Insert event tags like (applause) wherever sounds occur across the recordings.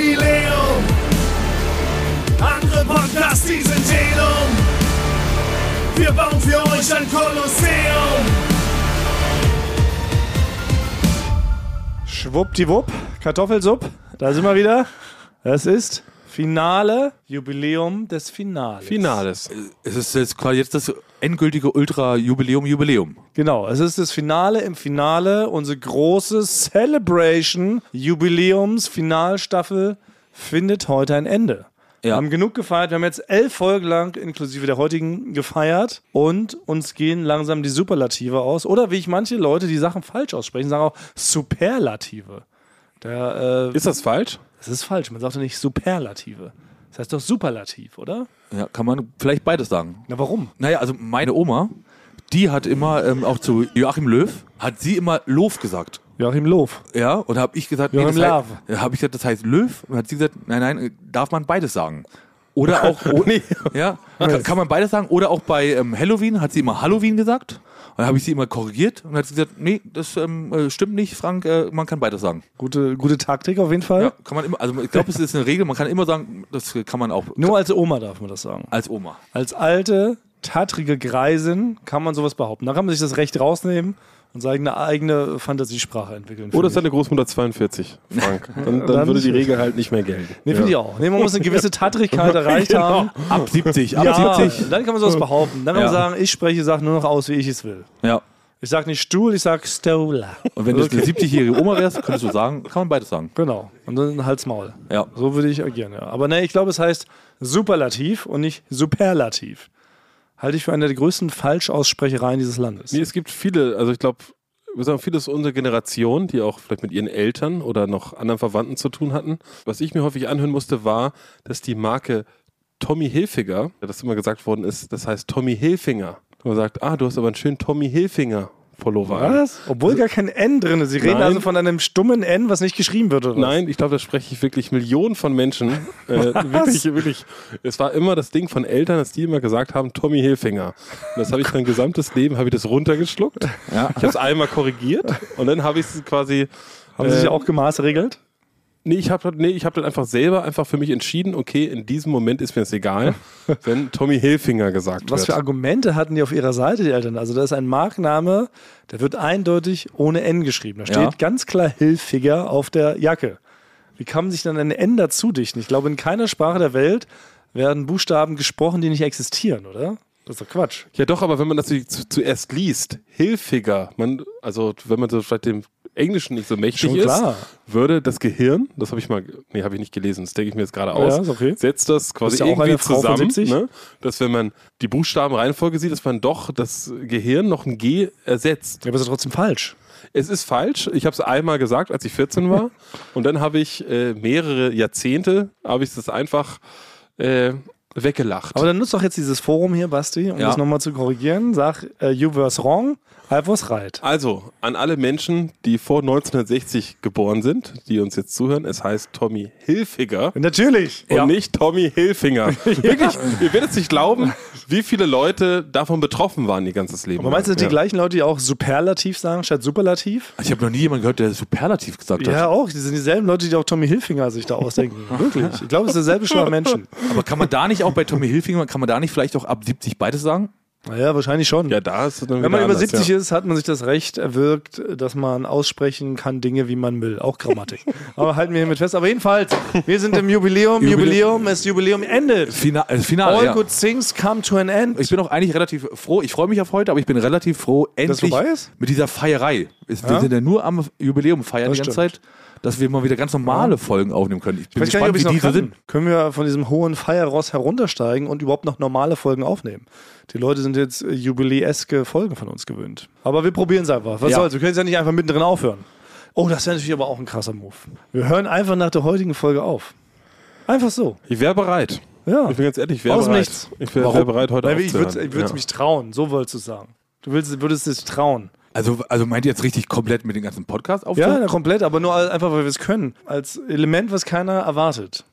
Jubiläum. Andere Podcasts, die sind Delum. Wir bauen für euch ein Kolosseum. Schwuppdiwupp, Kartoffelsupp, da sind wir wieder. Es ist Finale, Jubiläum des Finales. Finales. Es ist jetzt quasi jetzt das endgültige Ultra-Jubiläum, Jubiläum. Genau, es ist das Finale im Finale, unsere große Celebration, Jubiläums, Finalstaffel findet heute ein Ende. Wir Ja. haben genug gefeiert, wir haben jetzt elf Folgen lang inklusive der heutigen gefeiert und uns gehen langsam die Superlative aus. Oder wie ich manche Leute, die Sachen falsch aussprechen, sagen auch Superlative. Der, äh, Ist das falsch? das ist falsch, man sagt doch nicht Superlative. Das heißt doch Superlativ, oder? Ja, kann man vielleicht beides sagen. Na warum? Naja, also meine Oma, die hat immer ähm, auch zu Joachim Löw, hat sie immer Lof gesagt. Joachim Loof. Ja, und habe ich gesagt, Joachim das heißt, Löw. habe ich gesagt, das heißt Löw. Und hat sie gesagt, nein, nein, darf man beides sagen. Oder auch, (laughs) o- ja, (laughs) kann, kann man beides sagen. Oder auch bei ähm, Halloween hat sie immer Halloween gesagt. Dann habe ich sie immer korrigiert und hat sie gesagt, nee, das ähm, äh, stimmt nicht, Frank, äh, man kann beides sagen. Gute, gute Taktik auf jeden Fall. Ja, kann man immer, also ich glaube, es ist eine Regel, man kann immer sagen, das kann man auch Nur als Oma darf man das sagen. als Oma. Als alte, tattrige Greisin kann man sowas behaupten. Da kann man sich das Recht rausnehmen und seine eigene Fantasiesprache entwickeln. Oder deine Großmutter 42, Frank? (laughs) Dann, dann, Dann- würde die (laughs) Regel halt nicht mehr gelten. Nee, finde ich auch. Nee, man muss eine gewisse (laughs) Tattrigkeit erreicht haben. Ab 70, ab Ja, 70. dann kann man sowas behaupten. Dann kann man Ja. sagen, ich spreche Sachen nur noch aus, wie ich es will. Ja. Ich sag nicht Stuhl, ich sag Stola. Und wenn du jetzt eine 70-jährige Oma wärst, könntest du sagen, kann man beides sagen. Genau. Und dann Hals Maul. Ja. So würde ich agieren, ja. Aber ne, ich glaube, es heißt Superlativ und nicht Superlativ. Halte ich für eine der größten Falschaussprechereien dieses Landes. Nee, es gibt viele, also ich glaube, wir sagen viele aus unserer Generation, die auch vielleicht mit ihren Eltern oder noch anderen Verwandten zu tun hatten. Was ich mir häufig anhören musste, war, dass die Marke Tommy Hilfiger, das immer gesagt worden ist, das heißt Tommy Hilfinger. Man sagt, ah, du hast aber einen schönen Tommy Hilfinger Pullover. an. Was? Obwohl gar kein N drin ist. Sie reden Nein. also von einem stummen N, was nicht geschrieben wird, oder? Nein, ich glaube, da spreche ich wirklich Millionen von Menschen. Äh, (laughs) wirklich, wirklich. Es war immer das Ding von Eltern, dass die immer gesagt haben, Tommy Hilfinger. Und das habe ich mein gesamtes Leben, habe ich das runtergeschluckt. Ja. Ich habe es einmal korrigiert und dann habe ich es quasi. Haben Sie sich äh, auch gemaßregelt? Nee, ich habe nee, ich hab dann einfach selber einfach für mich entschieden, okay, in diesem Moment ist mir es egal, (laughs) wenn Tommy Hilfinger gesagt Was für wird. Argumente hatten die auf ihrer Seite, die Eltern? Also da ist ein Markenname, der wird eindeutig ohne N geschrieben. Da steht Ja. ganz klar Hilfiger auf der Jacke. Wie kann man sich dann ein N dazu dichten? Ich glaube, in keiner Sprache der Welt werden Buchstaben gesprochen, die nicht existieren, oder? Das ist doch Quatsch. Ja, doch, aber wenn man das zu, zuerst liest, Hilfiger, man, also wenn man so vielleicht dem Englischen nicht so mächtig ist, klar. würde das Gehirn, das habe ich mal, nee, habe ich nicht gelesen, das denke ich mir jetzt gerade Ja, aus, ist okay. setzt das quasi Bist ja auch irgendwie zusammen, 70? ne? dass wenn man die Buchstabenreihenfolge sieht, dass man doch das Gehirn noch ein G ersetzt. Ja, aber ist doch trotzdem falsch. Es ist falsch. Ich habe es einmal gesagt, als ich 14 war. (laughs) und dann habe ich äh, mehrere Jahrzehnte, habe ich das einfach äh, weggelacht. Aber dann nutzt doch jetzt dieses Forum hier, Basti, um Ja. das nochmal zu korrigieren. Sag, äh, you was wrong, I was right. also, an alle Menschen, die vor 1960 geboren sind, die uns jetzt zuhören, es heißt Tommy Hilfiger Natürlich. und nicht Tommy Hilfinger. (laughs) Wirklich, ihr werdet es nicht glauben, wie viele Leute davon betroffen waren ihr ganzes Leben. Aber meinst du, das sind die gleichen Leute, die auch Superlativ sagen statt Superlativ? Also ich habe noch nie jemanden gehört, der Superlativ gesagt hat. Ja, auch. Die sind dieselben Leute, die auch Tommy Hilfinger sich da ausdenken. (laughs) Wirklich. Ich glaube, es ist derselbe Schlag Menschen. Aber kann man da nicht auch bei Tommy Hilfiger, kann man da nicht vielleicht auch ab 70 beides sagen? Naja, wahrscheinlich schon. Ja, da ist es dann Wenn man über anders, 70 ja. ist, hat man sich das Recht erwirkt, dass man aussprechen kann Dinge, wie man will. Auch Grammatik. (laughs) Aber halten wir hiermit fest. Aber jedenfalls, wir sind im Jubiläum. Jubiläum, das Jubiläum endet. Fina äh, Finale, All ja. good things come to an end. Ich bin auch eigentlich relativ froh. Ich freue mich auf heute, aber ich bin relativ froh, endlich mit dieser Feierei. Es- Wir Ja? sind ja nur am Jubiläum feiern Das die ganze stimmt. Zeit, dass wir mal wieder ganz normale Folgen aufnehmen können. Ich bin Ich weiß gar nicht, ob gespannt, ich wie diese kann. sind. Können wir von diesem hohen Feierross heruntersteigen und überhaupt noch normale Folgen aufnehmen? Die Leute sind jetzt äh, jubiläeske Folgen von uns gewöhnt. Aber wir probieren es einfach. Was Ja. soll's? Wir können jetzt ja nicht einfach mittendrin aufhören. Oh, das wäre natürlich aber auch ein krasser Move. Wir hören einfach nach der heutigen Folge auf. Einfach so. Ich wäre bereit. Ja. Ich bin ganz ehrlich, ich wäre bereit. Nichts. Ich wäre bereit, heute Weil ich würde würd's Ja. mich trauen, so wolltest du sagen. Du willst, würdest es trauen. Also, also meint ihr jetzt richtig komplett mit dem ganzen Podcast Ja, aufzuhören? na, komplett, aber nur einfach, weil wir es können. Als Element, was keiner erwartet.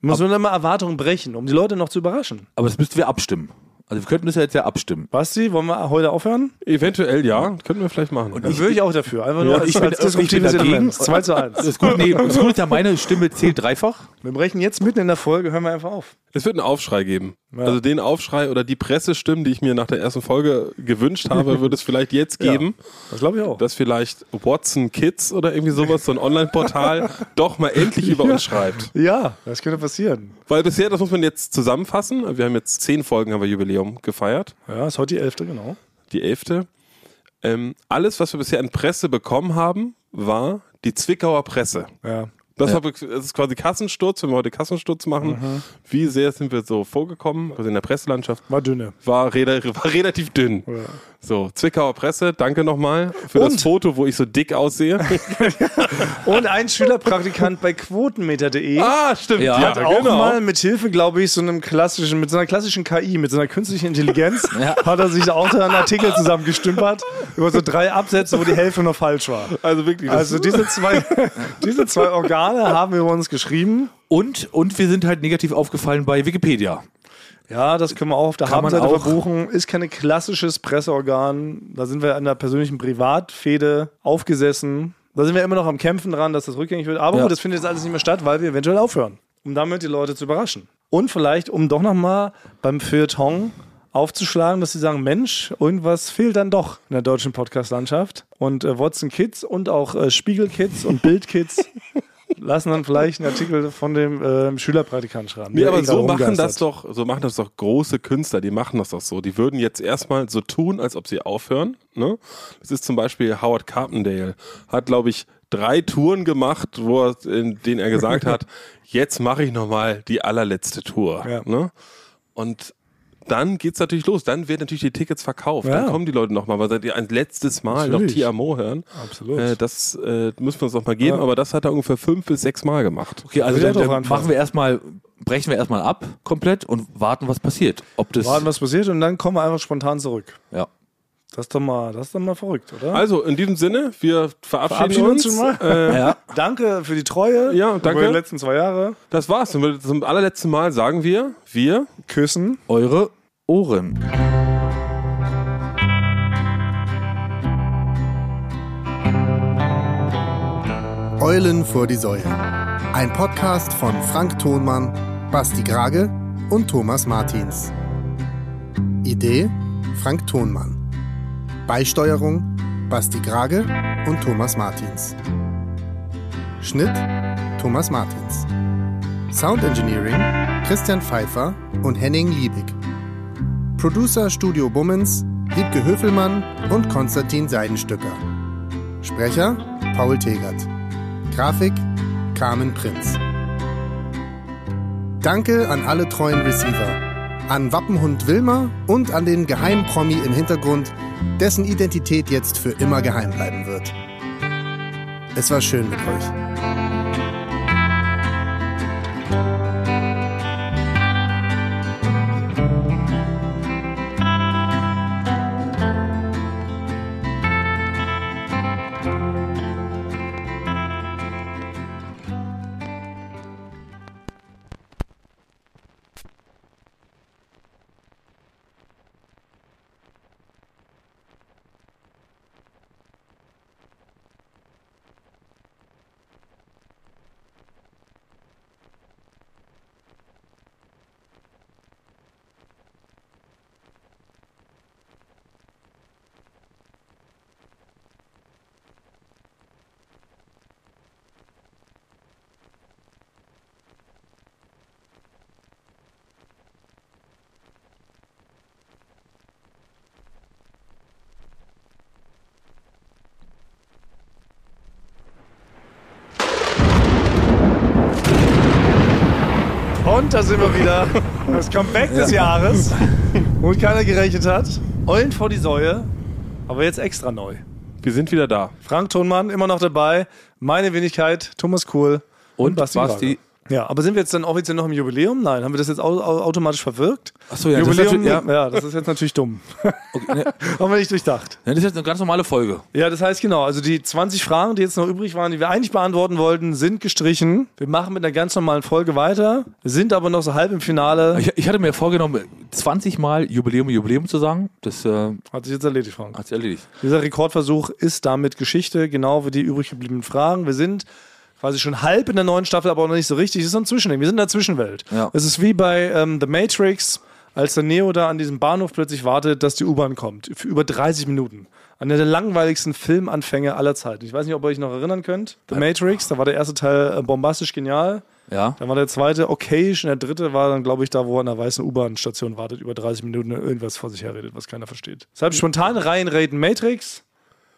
Muss man immer Erwartungen brechen, um die Leute noch zu überraschen. Aber das müssten wir abstimmen. Also wir könnten das ja jetzt ja abstimmen. Basti, wollen wir heute aufhören? Eventuell ja, könnten wir vielleicht machen. Dann würde ich auch dafür. Einfach nur Ja, als, ich bin- als ich bin disruptives dagegen. Element. 2 zu 1. Das ist gut, nee, das Gute ist ja, meine Stimme zählt dreifach. Wir brechen jetzt mitten in der Folge, hören wir einfach auf. Es wird einen Aufschrei geben. Ja. Also den Aufschrei oder die Pressestimmen, die ich mir nach der ersten Folge gewünscht habe, wird es vielleicht jetzt (laughs) Ja. geben, Das glaube ich auch. dass vielleicht Watson Kids oder irgendwie sowas, so ein Online-Portal, (laughs) doch mal endlich über uns schreibt. ja, das könnte passieren. Weil bisher, das muss man jetzt zusammenfassen, wir haben jetzt zehn Folgen, haben wir Jubiläum gefeiert, Ja, ist heute die 11. genau. die elfte. Ähm, alles, was wir bisher in Presse bekommen haben, war die Zwickauer Presse. Ja. Das, war, das ist quasi Kassensturz, wenn wir heute Kassensturz machen. Wie sehr sind wir so vorgekommen? Also in der Presselandschaft War dünne. war, rela (laughs) war relativ dünn. Ja. So, Zwickauer Presse, danke nochmal für Und? das Foto, wo ich so dick aussehe. (laughs) Und ein Schülerpraktikant bei quotenmeter.de ah, stimmt. Ja, hat auch mal mit Hilfe, glaube ich, so einem klassischen, mit so einer klassischen KI, mit so einer künstlichen Intelligenz, Ja. hat er sich auch da einen Artikel zusammengestümpert über so drei Absätze, wo die Hälfte noch falsch war. Also wirklich, Also diese zwei, (laughs) diese zwei Organe haben wir über uns geschrieben. Und, und wir sind halt negativ aufgefallen bei Wikipedia. Ja, das können wir auch auf der Habenseite verbuchen. Ist kein klassisches Presseorgan. Da sind wir an der persönlichen Privatfehde aufgesessen. Da sind wir immer noch am Kämpfen dran, dass das rückgängig wird. Aber Ja. gut, das findet jetzt alles nicht mehr statt, weil wir eventuell aufhören. Um damit die Leute zu überraschen. Und vielleicht, um doch nochmal beim Feuilleton aufzuschlagen, dass sie sagen, Mensch, irgendwas fehlt dann doch in der deutschen Podcast-Landschaft. Und äh, Watson Kids und auch äh, Spiegel Kids und Bild Kids (laughs) lassen dann vielleicht einen Artikel von dem äh, Schülerpraktikant schreiben. Nee, aber so machen das doch, so machen das doch große Künstler, die machen das doch so. Die würden jetzt erstmal so tun, als ob sie aufhören. Ne? Das ist zum Beispiel Howard Carpendale, hat, glaube ich, drei Touren gemacht, wo er, in denen er gesagt (laughs) hat, jetzt mache ich nochmal die allerletzte Tour. Ja. Ne? Und dann geht's natürlich los. Dann werden natürlich die Tickets verkauft. Ja. Dann kommen die Leute nochmal, weil sie ein letztes Mal Natürlich. noch Tiamo hören. Absolut. Äh, das äh, müssen wir uns noch mal geben, Ja. aber das hat er ungefähr fünf bis sechs Mal gemacht. Okay, also dann, dann machen wir erstmal, brechen wir erstmal ab komplett und warten, was passiert. Ob das. warten, was passiert und dann kommen wir einfach spontan zurück. ja. Das ist doch mal, das ist doch mal verrückt, oder? Also in diesem Sinne, wir verabschieden, Verabschieden uns uns. schon mal. Äh, ja. danke für die Treue. Ja, danke. Über die letzten zwei Jahre. das war's. Und Zum allerletzten Mal sagen wir, wir Küssen. Eure Ohren. Eulen vor die Säue. Ein Podcast von Frank Thonmann, Basti Grage und Thomas Martins. Idee Frank Thonmann. Beisteuerung Basti Grage und Thomas Martins. Schnitt Thomas Martins. Sound Engineering Christian Pfeiffer und Henning Liebig. Producer Studio Bummens Wiebke Höfelmann und Konstantin Seidenstücker. Sprecher Paul Tegert. Grafik Carmen Prinz. Danke an alle treuen Receiver. An Wappenhund Wilmer und an den Geheimpromi im Hintergrund, dessen Identität jetzt für immer geheim bleiben wird. Es war schön mit euch. Und da sind wir wieder. Das Comeback des Jahres. Womit keiner gerechnet hat. Eulen vor die Säue. Aber jetzt extra neu. wir sind wieder da. Frank Thonmann immer noch dabei. Meine Wenigkeit, Thomas Kuhl Und Basti Basti, Grage. Ja, aber sind wir jetzt dann offiziell noch im Jubiläum? Nein, haben wir das jetzt au au automatisch verwirkt? Achso, ja, das ist Jubiläum, natürlich- ja. das ist jetzt natürlich dumm. (laughs) Okay, ne, (laughs) haben wir nicht durchdacht. das ist jetzt eine ganz normale Folge. Ja, das heißt genau, also die 20 Fragen, die jetzt noch übrig waren, die wir eigentlich beantworten wollten, sind gestrichen. Wir machen mit einer ganz normalen Folge weiter, sind aber noch so halb im Finale. Ich, ich hatte mir vorgenommen, 20 Mal Jubiläum, Jubiläum zu sagen. Das äh, Hat sich jetzt erledigt, Frank. hat sich erledigt. Dieser Rekordversuch ist damit Geschichte, genau wie die übrig gebliebenen Fragen. Wir sind quasi schon halb in der neuen Staffel, aber auch noch nicht so richtig. Es ist so ein Zwischending. Wir sind in der Zwischenwelt. Ja. Es ist wie bei ähm, The Matrix, als der Neo da an diesem Bahnhof plötzlich wartet, dass die U-Bahn kommt. Für über 30 Minuten. Einer der langweiligsten Filmanfänge aller Zeiten. Ich weiß nicht, ob ihr euch noch erinnern könnt. The Matrix, da war der erste Teil äh, bombastisch genial. Ja. Dann war der zweite okayisch und der dritte war dann, glaube ich, da, wo er an der weißen U-Bahn-Station wartet, über 30 Minuten irgendwas vor sich herredet, was keiner versteht. Deshalb spontan reinreden Matrix,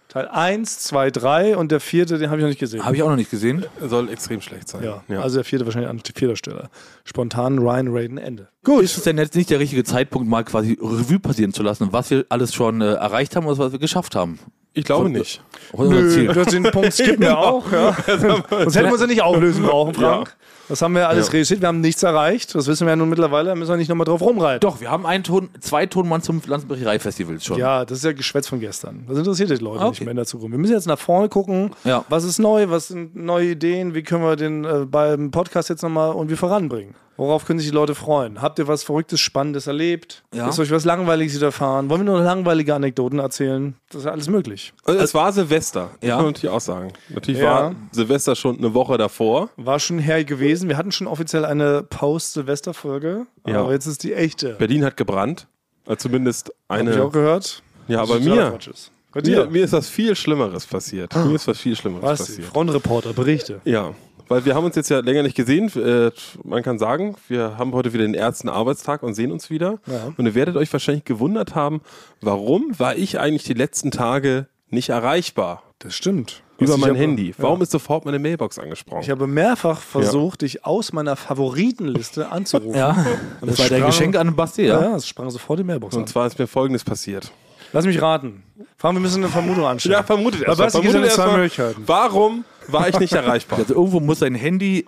Teil 1, 2, 3 und der vierte, den habe ich noch nicht gesehen. Habe ich auch noch nicht gesehen. Soll extrem schlecht sein. ja. also der vierte wahrscheinlich an vierter Stelle. Spontan Ryan Raiden Ende. Gut. Ist es denn jetzt nicht der richtige Zeitpunkt, mal quasi Revue passieren zu lassen, was wir alles schon äh, erreicht haben oder was wir geschafft haben? Ich glaube nicht. Unser Ziel? das den Punkt (laughs) skippen wir auch. Ja. Sonst hätten wir sie nicht auflösen brauchen, Frank. Das haben wir alles Ja. realisiert. Wir haben nichts erreicht. Das wissen wir ja nun mittlerweile. Da müssen wir nicht nochmal drauf rumreiten. Doch, wir haben einen Ton, zwei Tonmann zum Pflanzenbrecherei-Festival schon. Ja, das ist ja Geschwätz von gestern. Das interessiert die Leute Okay. nicht mehr in der Zukunft. Wir müssen jetzt nach vorne gucken. Ja. Was ist neu? Was sind neue Ideen? Wie können wir den äh, beim Podcast jetzt nochmal irgendwie voranbringen? Worauf können sich die Leute freuen? Habt ihr was Verrücktes, Spannendes erlebt? Ja. Ist euch was Langweiliges widerfahren? Wollen wir nur langweilige Anekdoten erzählen? Das ist ja alles möglich. Also es war Silvester, Ja. muss man natürlich auch sagen. Natürlich Ja. war Silvester schon eine Woche davor. War schon her gewesen. Wir hatten schon offiziell eine Post-Silvester-Folge. Ja. Aber jetzt ist die echte. Berlin hat gebrannt. Also zumindest Hab ich auch eine. gehört. Ja, Das aber mir. Bei mir, mir ist was viel Schlimmeres passiert. Mir ist was viel Schlimmeres Was? passiert. Frontreporter, Berichte. Ja, weil wir haben uns jetzt ja länger nicht gesehen. Äh, man kann sagen, wir haben heute wieder den ersten Arbeitstag und sehen uns wieder. Ja. Und ihr werdet euch wahrscheinlich gewundert haben, warum war ich eigentlich die letzten Tage nicht erreichbar Das stimmt. über Ich mein habe- Handy? Warum ja. ist sofort meine Mailbox angesprochen? Ich habe mehrfach versucht, dich aus meiner Favoritenliste (laughs) anzurufen. Ja, Und das war dein sprang- Geschenk an Basti, Ja, ja? ja, es sprang sofort die Mailbox an. und zwar ist mir Folgendes passiert. Lass mich raten. Fragen, wir müssen eine Vermutung anstellen. Ja, vermutet Aber erst mal. was, gibt es Vermutet denn zwei erst mal, Möglichkeiten? warum war ich nicht erreichbar? (laughs) Also irgendwo muss sein Handy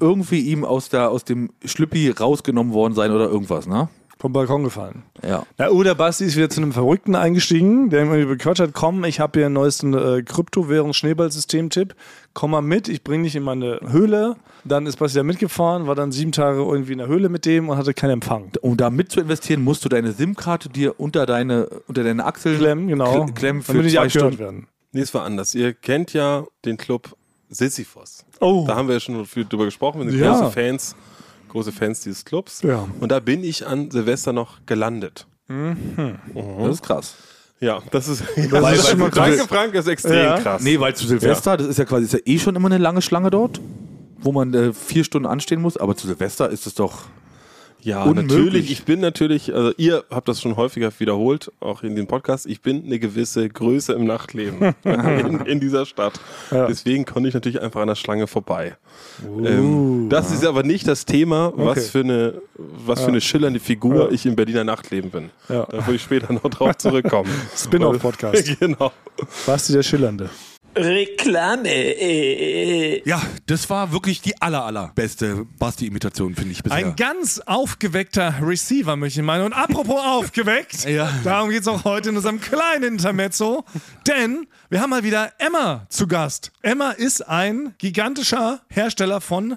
irgendwie ihm aus, der, aus dem Schlüppi rausgenommen worden sein oder irgendwas, ne? Vom Balkon gefallen. Ja. Na, oder Basti ist wieder zu einem Verrückten eingestiegen, der ihm irgendwie bequatscht hat, komm, ich habe hier einen neuesten äh, Kryptowährungs-Schneeballsystem-Tipp, komm mal mit, ich bringe dich in meine Höhle. Dann ist Basti da mitgefahren, war dann sieben Tage irgendwie in der Höhle mit dem und hatte keinen Empfang. Um da mit zu investieren, musst du deine SIM-Karte dir unter deine, unter deine Achsel Klemmen, genau. kl- klemmen für damit zwei Stunden. werden. Nee, es war anders. Ihr kennt ja den Club Sisyphos. Oh. Da haben wir ja schon viel drüber gesprochen. Wir sind Ja. große Fans, große Fans dieses Clubs. Ja. Und da bin ich an Silvester noch gelandet. Das ist krass. Ja, das ist, Das (laughs) ist schon mal krass. Danke, Frank, das ist extrem Ja. krass. Nee, weil zu Silvester, das ist ja quasi ist ja eh schon immer eine lange Schlange dort, wo man äh, vier Stunden anstehen muss, aber zu Silvester ist es doch. Ja, Unmöglich. natürlich. Ich bin natürlich, also ihr habt das schon häufiger wiederholt, auch in dem Podcast. Ich bin eine gewisse Größe im Nachtleben (laughs) in, in dieser Stadt. Ja. Deswegen konnte ich natürlich einfach an der Schlange vorbei. ähm, das ist aber nicht das Thema, Uh. Okay. was für eine, was für eine schillernde Figur Ja. ich im Berliner Nachtleben bin. Ja. Da würde ich später noch drauf zurückkommen. (laughs) Spin-off-Podcast. (laughs) genau. Basti der Schillernde. Reklame. Äh, Ja, das war wirklich die aller, aller beste Basti-Imitation, finde ich bisher. Ein ganz aufgeweckter Receiver, möchte ich meinen. Und apropos (laughs) aufgeweckt, Ja. darum geht es auch heute in unserem kleinen Intermezzo. Denn wir haben mal wieder Emma zu Gast. Emma ist ein gigantischer Hersteller von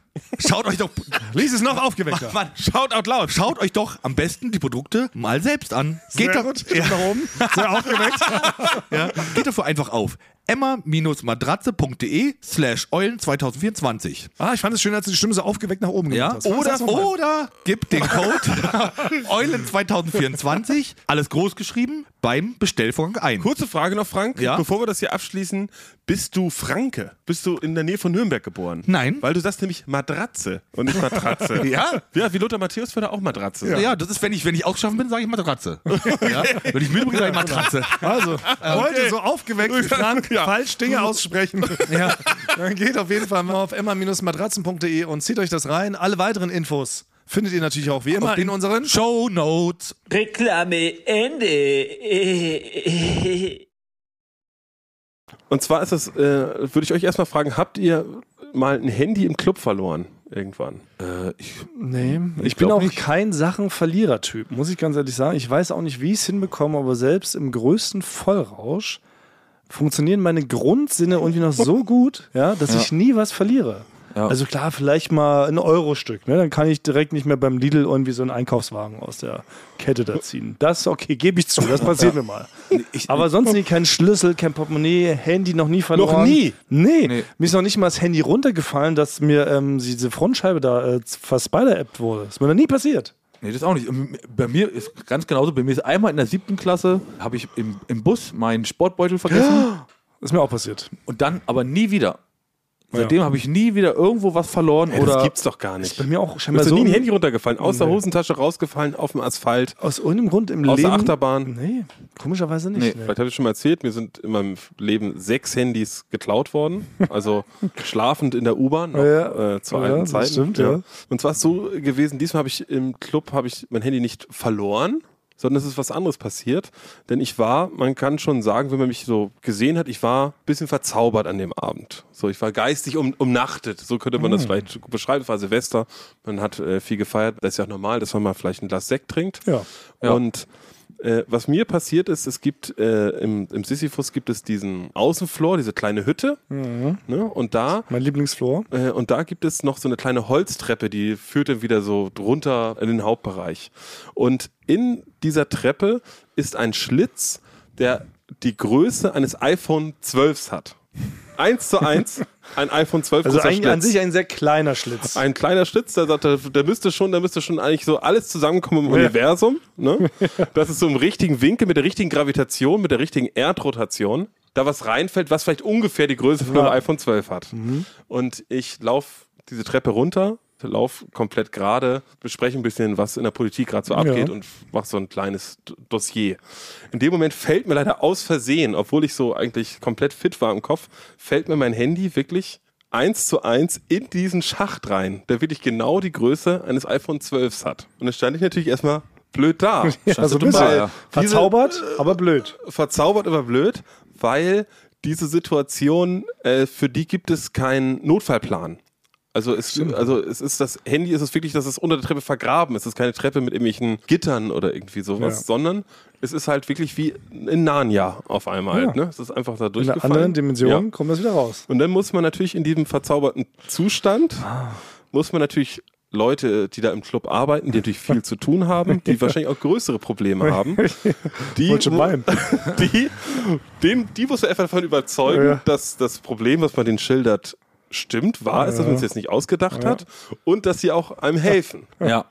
Schaut euch doch. lies es noch aufgeweckter. Mann, schaut out loud. Schaut euch doch am besten die Produkte mal selbst an. Geht Sehr doch, gut. ja, Nach oben. Sehr aufgeweckt. ja, geht dafür einfach auf emma-matratze.de slash eulen 2024. Ah, ich fand es schön, als du die Stimme so aufgeweckt nach oben gemacht Ja, hast. oder, oder gibt den Code (laughs) Eulen 2024, alles groß geschrieben, beim Bestellvorgang ein. Kurze Frage noch, Frank, Ja? bevor wir das hier abschließen. Bist du Franke? Bist du in der Nähe von Nürnberg geboren? Nein. Weil du sagst nämlich Matratze und nicht Matratze. (laughs) Ja? Ja, wie Lothar Matthäus würde auch Matratze. Ja. das ist, wenn ich, wenn ich ausgeschaffen bin, sage ich Matratze. (laughs) ja? Wenn ich müde bin, sage ich Matratze. Also, heute so aufgeweckt wie Frank falsch Dinge (laughs) aussprechen. ja. Dann geht auf jeden Fall mal auf emma-matratzen.de und zieht euch das rein. Alle weiteren Infos findet ihr natürlich auch wie immer in unseren Show Notes. Reklame Ende. Und zwar ist das, äh, würde ich euch erstmal fragen, habt ihr mal ein Handy im Club verloren? Irgendwann. Äh, ich, Nee, ich, Ich bin auch nicht. kein Sachenverlierer-Typ, muss ich ganz ehrlich sagen. Ich weiß auch nicht, wie ich es hinbekomme, aber selbst im größten Vollrausch funktionieren meine Grundsinne irgendwie noch so gut, ja, dass ich nie was verliere. Ja. Also klar, vielleicht mal ein Euro-Stück, ne? dann kann ich direkt nicht mehr beim Lidl irgendwie so einen Einkaufswagen aus der Kette da ziehen. Das okay, gebe ich zu, das passiert mir mal. (laughs) Aber sonst nie kein Schlüssel, kein Portemonnaie, Handy noch nie verloren. Noch nie? Nee, Nee. mir ist noch nicht mal das Handy runtergefallen, dass mir ähm, diese Frontscheibe da äh, verspider-appt wurde. Das ist mir noch nie passiert. Nee, das auch nicht. Bei mir ist ganz genauso. Bei mir ist einmal in der siebten Klasse, habe ich im, im Bus meinen Sportbeutel vergessen Das ist mir auch passiert. und dann aber nie wieder. Seitdem habe ich nie wieder irgendwo was verloren Ey, oder. das gibt's doch gar nicht. Bei mir auch scheinbar ist so nie ein Handy runtergefallen, aus der Hosentasche rausgefallen, auf dem Asphalt, aus irgendeinem Grund im aus Leben. der Achterbahn. Nee, komischerweise nicht. Nee, Nee. Vielleicht habe ich schon mal erzählt, mir sind in meinem Leben sechs Handys geklaut worden. Also (laughs) schlafend in der U-Bahn noch, Ja, äh, zu ja, alten das Zeiten. stimmt, ja. Und zwar ist es so gewesen, diesmal habe ich im Club habe ich mein Handy nicht verloren, sondern es ist was anderes passiert. Denn ich war, man kann schon sagen, wenn man mich so gesehen hat, ich war ein bisschen verzaubert an dem Abend. So, ich war geistig um, umnachtet, so könnte man das vielleicht beschreiben. Es war Silvester, man hat äh, viel gefeiert. Das ist ja auch normal, dass man mal vielleicht ein Glas Sekt trinkt. Ja. Und äh, was mir passiert ist, es gibt äh, im, im Sisyphus gibt es diesen Außenfloor, diese kleine Hütte. Mhm. Ne? Und da Mein Lieblingsflor. äh, und da gibt es noch so eine kleine Holztreppe, die führt dann wieder so drunter in den Hauptbereich. Und in dieser Treppe ist ein Schlitz, der die Größe eines iPhone 12 hat. Eins zu eins, ein iPhone 12 Also ein, an sich ein sehr kleiner Schlitz. Ein kleiner Schlitz, da sagt er, da müsste schon, da müsste schon eigentlich so alles zusammenkommen im Universum. Ne? (laughs) Das ist so im richtigen Winkel, mit der richtigen Gravitation, mit der richtigen Erdrotation. Da was reinfällt, was vielleicht ungefähr die Größe von einem Ja. iPhone 12 hat. Und ich laufe diese Treppe runter, lauf komplett gerade, bespreche ein bisschen, was in der Politik gerade so abgeht Ja. und mache so ein kleines Dossier. In dem Moment fällt mir leider aus Versehen, obwohl ich so eigentlich komplett fit war im Kopf, fällt mir mein Handy wirklich eins zu eins in diesen Schacht rein, der wirklich genau die Größe eines iPhone 12 hat. Und dann stand ich natürlich erstmal blöd da. (laughs) Ja, so ein Weil bisschen diese- verzaubert, aber blöd. verzaubert, aber blöd, weil diese Situation, äh, für die gibt es keinen Notfallplan. Also es, also es ist das Handy, ist es wirklich, dass es unter der Treppe vergraben ist. Es ist keine Treppe mit irgendwelchen Gittern oder irgendwie sowas, Ja. sondern es ist halt wirklich wie in Narnia auf einmal. Ja. Halt, ne? Es ist einfach da In durchgefallen. einer anderen Dimension Ja. kommt das wieder raus. Und dann muss man natürlich in diesem verzauberten Zustand, Ah. muss man natürlich Leute, die da im Club arbeiten, die natürlich viel zu tun haben, die (laughs) wahrscheinlich auch größere Probleme haben, (laughs) die, Wollte schon meinen. (laughs) die, den, die muss man einfach davon überzeugen, Ja. dass das Problem, was man denen schildert, stimmt, wahr ist, dass man es jetzt nicht ausgedacht hat und dass sie auch einem (laughs) helfen. Ja.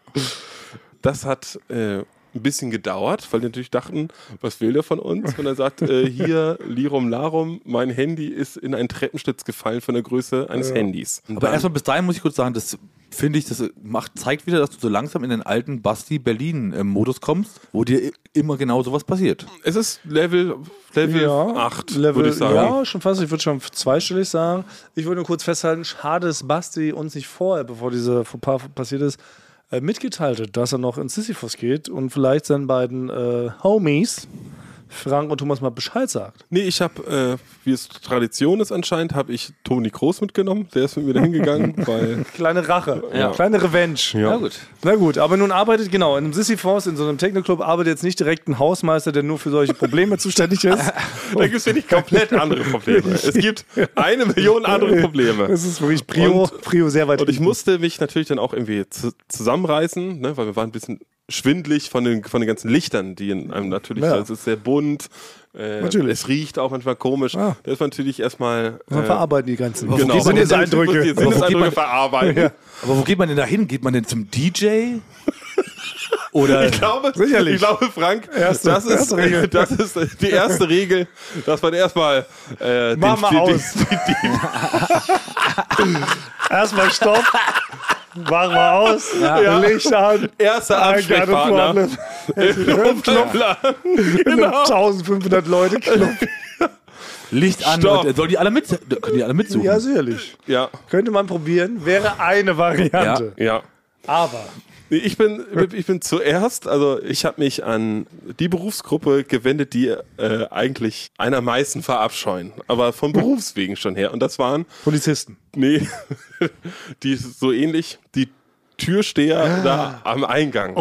Das hat äh, ein bisschen gedauert, weil die natürlich dachten, was will der von uns? Und er sagt, äh, hier, Lirum Larum, mein Handy ist in einen Treppenschlitz gefallen von der Größe eines Handys. Und Aber erstmal bis dahin muss ich kurz sagen, das finde ich, das macht, zeigt wieder, dass du so langsam in den alten Basti-Berlin-Modus kommst, wo dir immer genau sowas passiert. es ist Level, Level 8, Level, würde ich sagen. Ja, schon fast. Ich würde schon zweistellig sagen. Ich würde nur kurz festhalten, schade, dass Basti uns nicht vorher, bevor diese Fauxpas passiert ist, mitgeteilt hat, dass er noch ins Sisyphus geht und vielleicht seinen beiden äh, Homies, Frank und Thomas, mal Bescheid sagt. Nee, ich habe, äh, wie es Tradition ist anscheinend, habe ich Toni Groß mitgenommen. Der ist mit mir dahin gegangen, (laughs) weil Kleine Rache, Ja. kleine Revenge. Ja. Na gut. Na gut, aber nun arbeitet, genau, in einem Sisyphos, in so einem Techno-Club arbeitet jetzt nicht direkt ein Hausmeister, der nur für solche Probleme zuständig ist. (laughs) da gibt es wirklich komplett andere Probleme. Es gibt (laughs) eine Million andere Probleme. Das ist wirklich Prio, Und- Prio sehr weit Und ich musste mich natürlich dann auch irgendwie zu, zusammenreißen, ne, weil wir waren ein bisschen schwindlig von den, von den ganzen Lichtern, die in einem natürlich, Ja. es ist sehr bunt, äh, Natürlich. es riecht auch manchmal komisch. Ah. Da ist man natürlich erstmal. Man äh, verarbeiten die ganzen Genau, die man muss Sinneseindrücke. die Sinneseindrücke verarbeiten. Ja. Aber wo geht man denn da hin? Geht man denn zum DJ? Oder Ich glaube, Sicherlich. ich glaube, Frank, Erste- das, ist, erste Regel. (laughs) das ist die erste Regel, dass man erstmal äh, Mach den, mal die, aus. Die, die, (laughs) Erstmal Stopp. Mach mal aus. Ja. Licht an. die erste I got a Ansprechpartner. problem. Knopf. Genau. 1500 Leute. Licht an? Stopp. Sollen die alle mit? Können die alle mitsuchen? Ja, sicherlich. Ja, Könnte man probieren. Wäre eine Variante. ja. Aber. Nee, Ich bin, ich bin zuerst, also ich habe mich an die Berufsgruppe gewendet, die äh, eigentlich einer am meisten verabscheuen, aber vom Berufswegen schon her. Und das waren, Polizisten. nee, (laughs) die so ähnlich, die Türsteher da am Eingang.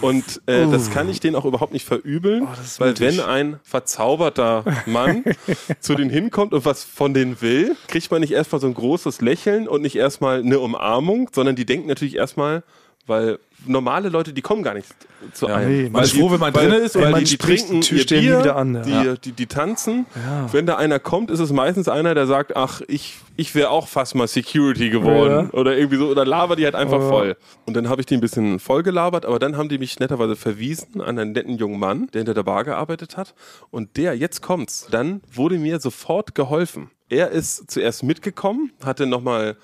Und äh, das kann ich denen auch überhaupt nicht verübeln, weil wenn ein verzauberter Mann (laughs) zu denen hinkommt und was von denen will, kriegt man nicht erstmal so ein großes Lächeln und nicht erstmal eine Umarmung, sondern die denken natürlich erstmal, weil normale Leute, die kommen gar nicht zu einem. nee, weil man ist froh, wenn man weil, drin ist weil man die, die trinken die ihr Bier, wieder an, ja. die, Ja. die, die tanzen. Wenn da einer kommt, ist es meistens einer, der sagt, ach, ich, ich wäre auch fast mal Security geworden. Oder irgendwie so, oder labert die halt einfach Ja. voll. Und dann habe ich die ein bisschen voll gelabert, aber dann haben die mich netterweise verwiesen an einen netten jungen Mann, der hinter der Bar gearbeitet hat. Und der, jetzt kommt's, dann wurde mir sofort geholfen. Er ist zuerst mitgekommen, hatte nochmal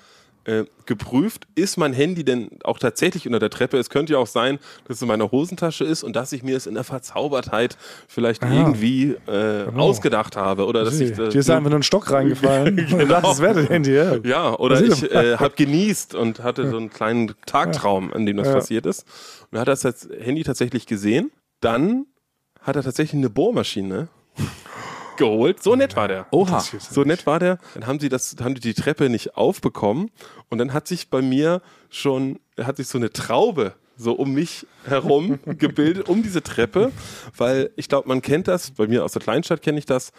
äh, geprüft, ist mein Handy denn auch tatsächlich unter der Treppe? Es könnte ja auch sein, dass es in meiner Hosentasche ist und dass ich mir es in der Verzaubertheit vielleicht irgendwie äh, ausgedacht habe. Oder dass ich, äh, Dir ist einfach nur ein Stock reingefallen. (laughs) genau. Das wäre das Handy, ja. ja, oder ich äh, habe genießt und hatte so einen kleinen Tagtraum, an dem das Ja. passiert ist. Und er hat das Handy tatsächlich gesehen. Dann hat er tatsächlich eine Bohrmaschine geholt. So nett war der. Oha. So nett war der. Dann haben sie das, haben die die Treppe nicht aufbekommen und dann hat sich bei mir schon, hat sich so eine Traube so um mich herum (laughs) gebildet, um diese Treppe, weil ich glaube, man kennt das, bei mir aus der Kleinstadt kenne ich das,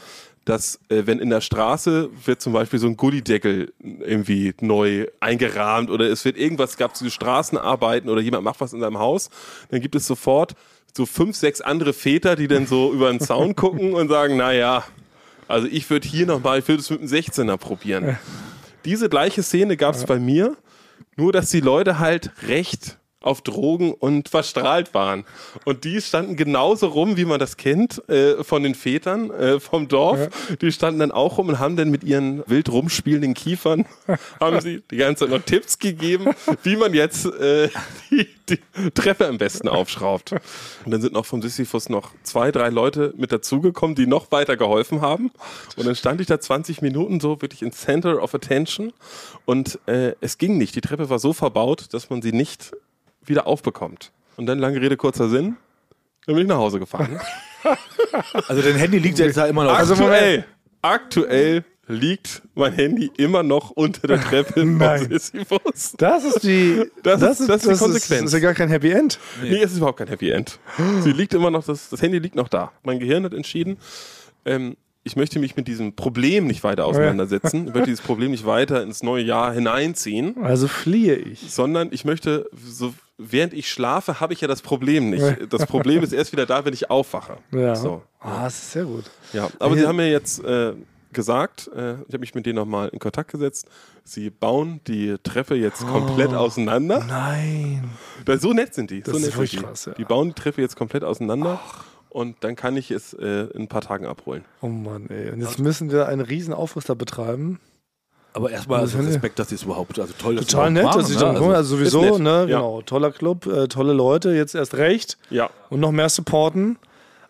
dass äh, wenn in der Straße wird zum Beispiel so ein Gullideckel irgendwie neu eingerahmt oder es wird irgendwas, gab so Straßenarbeiten oder jemand macht was in seinem Haus, dann gibt es sofort so fünf, sechs andere Väter, die dann so über den Zaun (laughs) gucken und sagen, na ja, also ich würde hier nochmal, ich würde es mit einem 16er probieren. Diese gleiche Szene gab es bei mir, nur dass die Leute halt recht auf Drogen und verstrahlt waren. Und die standen genauso rum, wie man das kennt, äh, von den Vätern äh, vom Dorf. Die standen dann auch rum und haben dann mit ihren wild rumspielenden Kiefern, (laughs) haben sie die ganze Zeit noch Tipps gegeben, wie man jetzt äh, (laughs) die, die Treppe am besten aufschraubt. Und dann sind noch vom Sisyphus noch zwei, drei Leute mit dazugekommen, die noch weiter geholfen haben. Und dann stand ich da 20 Minuten so wirklich in Center of Attention und äh, es ging nicht. Die Treppe war so verbaut, dass man sie nicht wieder aufbekommt. Und dann lange Rede, kurzer Sinn. Dann bin ich nach Hause gefahren. (laughs) Also dein Handy liegt jetzt da immer noch. Also aktuell, aktuell liegt mein Handy immer noch unter der Treppe (laughs) Nein. Sisyphus. Das ist die, Das ist- das ist die Konsequenz. Das ist ja gar kein Happy End. Nee, es ist überhaupt kein Happy End. Sie liegt immer noch, das, das Handy liegt noch da. Mein Gehirn hat entschieden, ähm, ich möchte mich mit diesem Problem nicht weiter auseinandersetzen. Ich möchte dieses Problem nicht weiter ins neue Jahr hineinziehen, Also fliehe ich. sondern ich möchte, so, während ich schlafe, habe ich ja das Problem nicht. Das Problem ist erst wieder da, wenn ich aufwache. Ja. So. Ah, das ist sehr gut. Ja, aber sie haben mir jetzt äh, gesagt, äh, ich habe mich mit denen nochmal in Kontakt gesetzt, sie bauen die Treppe jetzt komplett auseinander. Nein. Weil so nett sind die. Das so ist nett sind die. krass, ja. Die bauen die Treppe jetzt komplett auseinander und dann kann ich es äh, in ein paar Tagen abholen. Oh Mann, ey. Und jetzt müssen wir einen riesen Aufriss da betreiben. Aber erstmal also Respekt, dass sie es überhaupt, also toll, dass sie Total nett, machen, dass ich ne? da also, also sowieso, ne, Ja. genau, toller Club, äh, tolle Leute, jetzt erst recht Ja. und noch mehr supporten.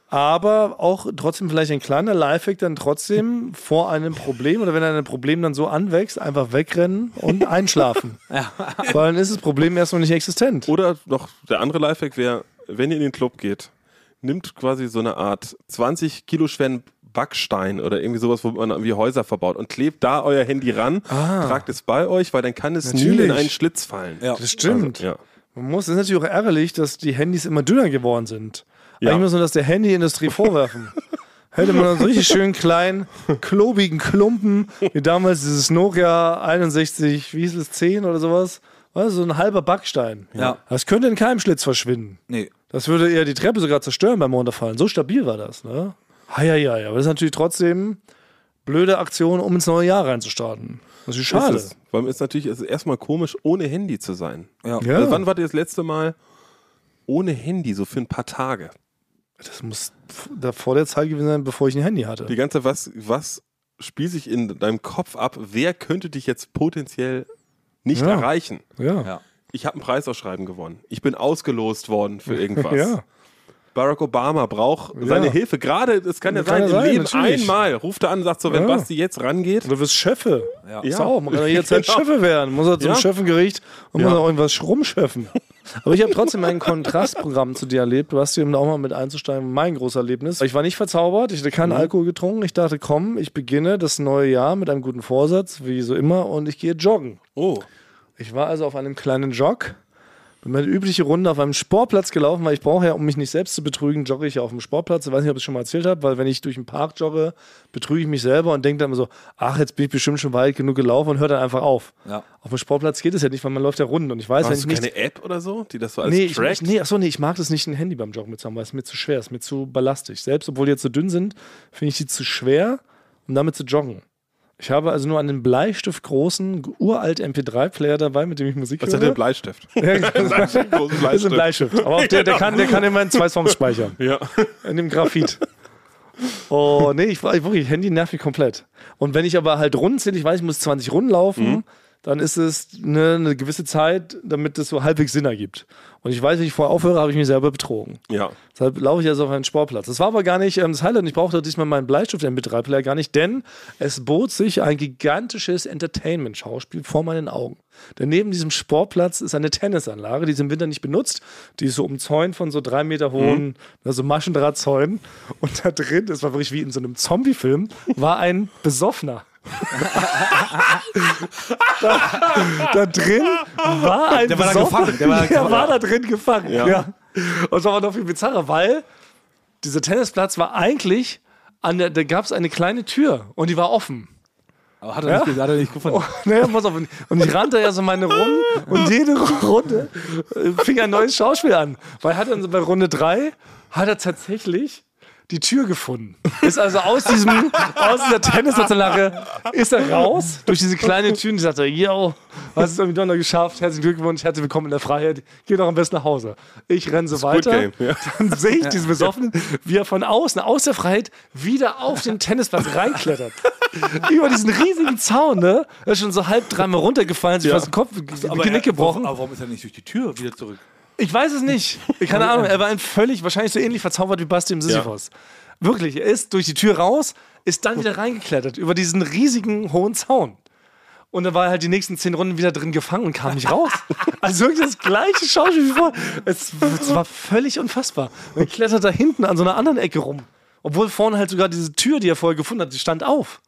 Aber auch trotzdem vielleicht ein kleiner Lifehack dann trotzdem (laughs) vor einem Problem oder wenn ein Problem dann so anwächst, einfach wegrennen und (laughs) einschlafen. Weil dann ist das Problem erstmal nicht existent. Oder noch der andere Lifehack wäre, wenn ihr in den Club geht, nimmt quasi so eine Art 20 Kilo schweren Backstein oder irgendwie sowas, wo man irgendwie Häuser verbaut und klebt da euer Handy ran, tragt es bei euch, weil dann kann es nie in einen Schlitz fallen. Ja. Das stimmt. Also, ja. Man muss, das ist natürlich auch ärgerlich, dass die Handys immer dünner geworden sind. Ja. Eigentlich muss man das der Handyindustrie vorwerfen. (laughs) Hätte man einen richtig schön kleinen, klobigen Klumpen, wie damals dieses Nokia 61, wie hieß es, 10 oder sowas. Weißt du, so ein halber Backstein. Ja. Das könnte in keinem Schlitz verschwinden. Nee. Das würde eher die Treppe sogar zerstören beim Runterfallen. So stabil war das, ne? Ja, ja, ja. Aber das ist natürlich trotzdem blöde Aktion, um ins neue Jahr reinzustarten. Das ist schade. Ist es. Weil es ist natürlich es ist erstmal komisch, ohne Handy zu sein. Ja. Ja. Also wann wart ihr das letzte Mal ohne Handy, so für ein paar Tage? Das muss da vor der Zeit gewesen sein, bevor ich ein Handy hatte. Die ganze Zeit, was, was spielt sich in deinem Kopf ab? Wer könnte dich jetzt potenziell nicht Ja. erreichen? Ja. Ja. Ich habe ein Preisausschreiben gewonnen. Ich bin ausgelost worden für irgendwas. (laughs) Ja. Barack Obama braucht seine Hilfe. Gerade, das kann ja Kann sein, ja im sein, Leben natürlich. einmal ruft er an und sagt so, wenn Ja. Basti jetzt rangeht, Du wirst Chefe. Ja. Ist auch, man kann (laughs) ja jederzeit Genau. Chefe werden. Muss er zum Ja. Chefengericht und Ja. muss auch irgendwas rumchefen. (laughs) Aber ich habe trotzdem ein Kontrastprogramm zu dir erlebt, Basti, um da auch mal mit einzusteigen. Mein großes Erlebnis. Ich war nicht verzaubert, ich hatte keinen Mhm. Alkohol getrunken. Ich dachte, komm, ich beginne das neue Jahr mit einem guten Vorsatz, wie so immer, und ich gehe joggen. oh, Ich war also auf einem kleinen Jog, bin meine übliche Runde auf einem Sportplatz gelaufen, weil ich brauche ja, um mich nicht selbst zu betrügen, jogge ich ja auf dem Sportplatz. Ich weiß nicht, ob ich es schon mal erzählt habe, weil wenn ich durch den Park jogge, betrüge ich mich selber und denke dann immer so, ach, jetzt bin ich bestimmt schon weit genug gelaufen und hört dann einfach auf. Ja. Auf dem Sportplatz geht es ja nicht, weil man läuft ja Runden und ich weiß, wenn hast ich du keine App oder so, die das so als Nee, ich, trackt? ich, nee, achso, nee, ich mag das nicht, ein Handy beim Joggen mit zu haben, weil es mir zu schwer ist, mir zu ballastig. Selbst obwohl die jetzt so dünn sind, finde ich die zu schwer, um damit zu joggen. Ich habe also nur einen bleistiftgroßen, uralt MP3-Player dabei, mit dem ich Musik Was höre. ist denn der Bleistift? (laughs) Genau. Das ist ein ein Bleistift. Aber der, der, kann, der kann immerhin zwei Songs speichern. (laughs) Ja. In dem Graphit. Oh, nee, ich, ich wirklich, Handy nervt mich komplett. Und wenn ich aber halt Runden zähle, ich weiß, ich muss 20 Runden laufen, dann ist es eine, eine gewisse Zeit, damit es so halbwegs Sinn ergibt. Und ich weiß, wenn ich vorher aufhöre, habe ich mich selber betrogen. ja. Deshalb laufe ich also auf einen Sportplatz. Das war aber gar nicht ähm, das Highlight. Ich brauchte diesmal meinen Bleistift, den MP3-Player gar nicht, denn es bot sich ein gigantisches Entertainment-Schauspiel vor meinen Augen. Denn neben diesem Sportplatz ist eine Tennisanlage, die ist im Winter nicht benutzt. Die ist so umzäunt von so drei Meter hohen, also Maschendrahtzäunen. Und da drin, das war wirklich wie in so einem Zombie-Film, war ein Besoffener. Da, da drin war ein Der war da gefangen, der war da gefangen. war da drin gefangen. Ja. Und es war aber noch viel bizarrer, weil dieser Tennisplatz war eigentlich, an der, da gab es eine kleine Tür und die war offen. Aber hat er, nicht, hat er nicht gefunden. Oh, naja, pass auf. Und ich rannte ja so meine Runden und (laughs) jede Runde fing ein neues Schauspiel an. Weil er hat so bei Runde drei hat er tatsächlich die Tür gefunden. Ist also aus diesem, aus dieser Tennisanlage ist er raus durch diese kleine Tür und ich sagte, yo, hast es irgendwie doch noch geschafft, herzlichen Glückwunsch, herzlich willkommen in der Freiheit, geh doch am besten nach Hause. Ich renne so weiter, Game, ja. dann sehe ich diesen Besoffenen, wie er von außen, aus der Freiheit, wieder auf den Tennisplatz reinklettert. Über diesen riesigen Zaun, ne? Er ist schon so halb dreimal runtergefallen, sich fast den Kopf, Aber Genick er- gebrochen. Aber warum ist er nicht durch die Tür wieder zurück? Ich weiß es nicht. Keine (laughs) Ahnung. Er war ein völlig, wahrscheinlich so ähnlich verzaubert wie Basti im Sisyphos. Wirklich. Er ist durch die Tür raus, ist dann wieder reingeklettert über diesen riesigen hohen Zaun. Und dann war er halt die nächsten zehn Runden wieder drin gefangen und kam nicht raus. (laughs) Also wirklich das gleiche Schauspiel wie vor. Es, es war völlig unfassbar. Und er klettert da hinten an so einer anderen Ecke rum. Obwohl vorne halt sogar diese Tür, die er vorher gefunden hat, die stand auf.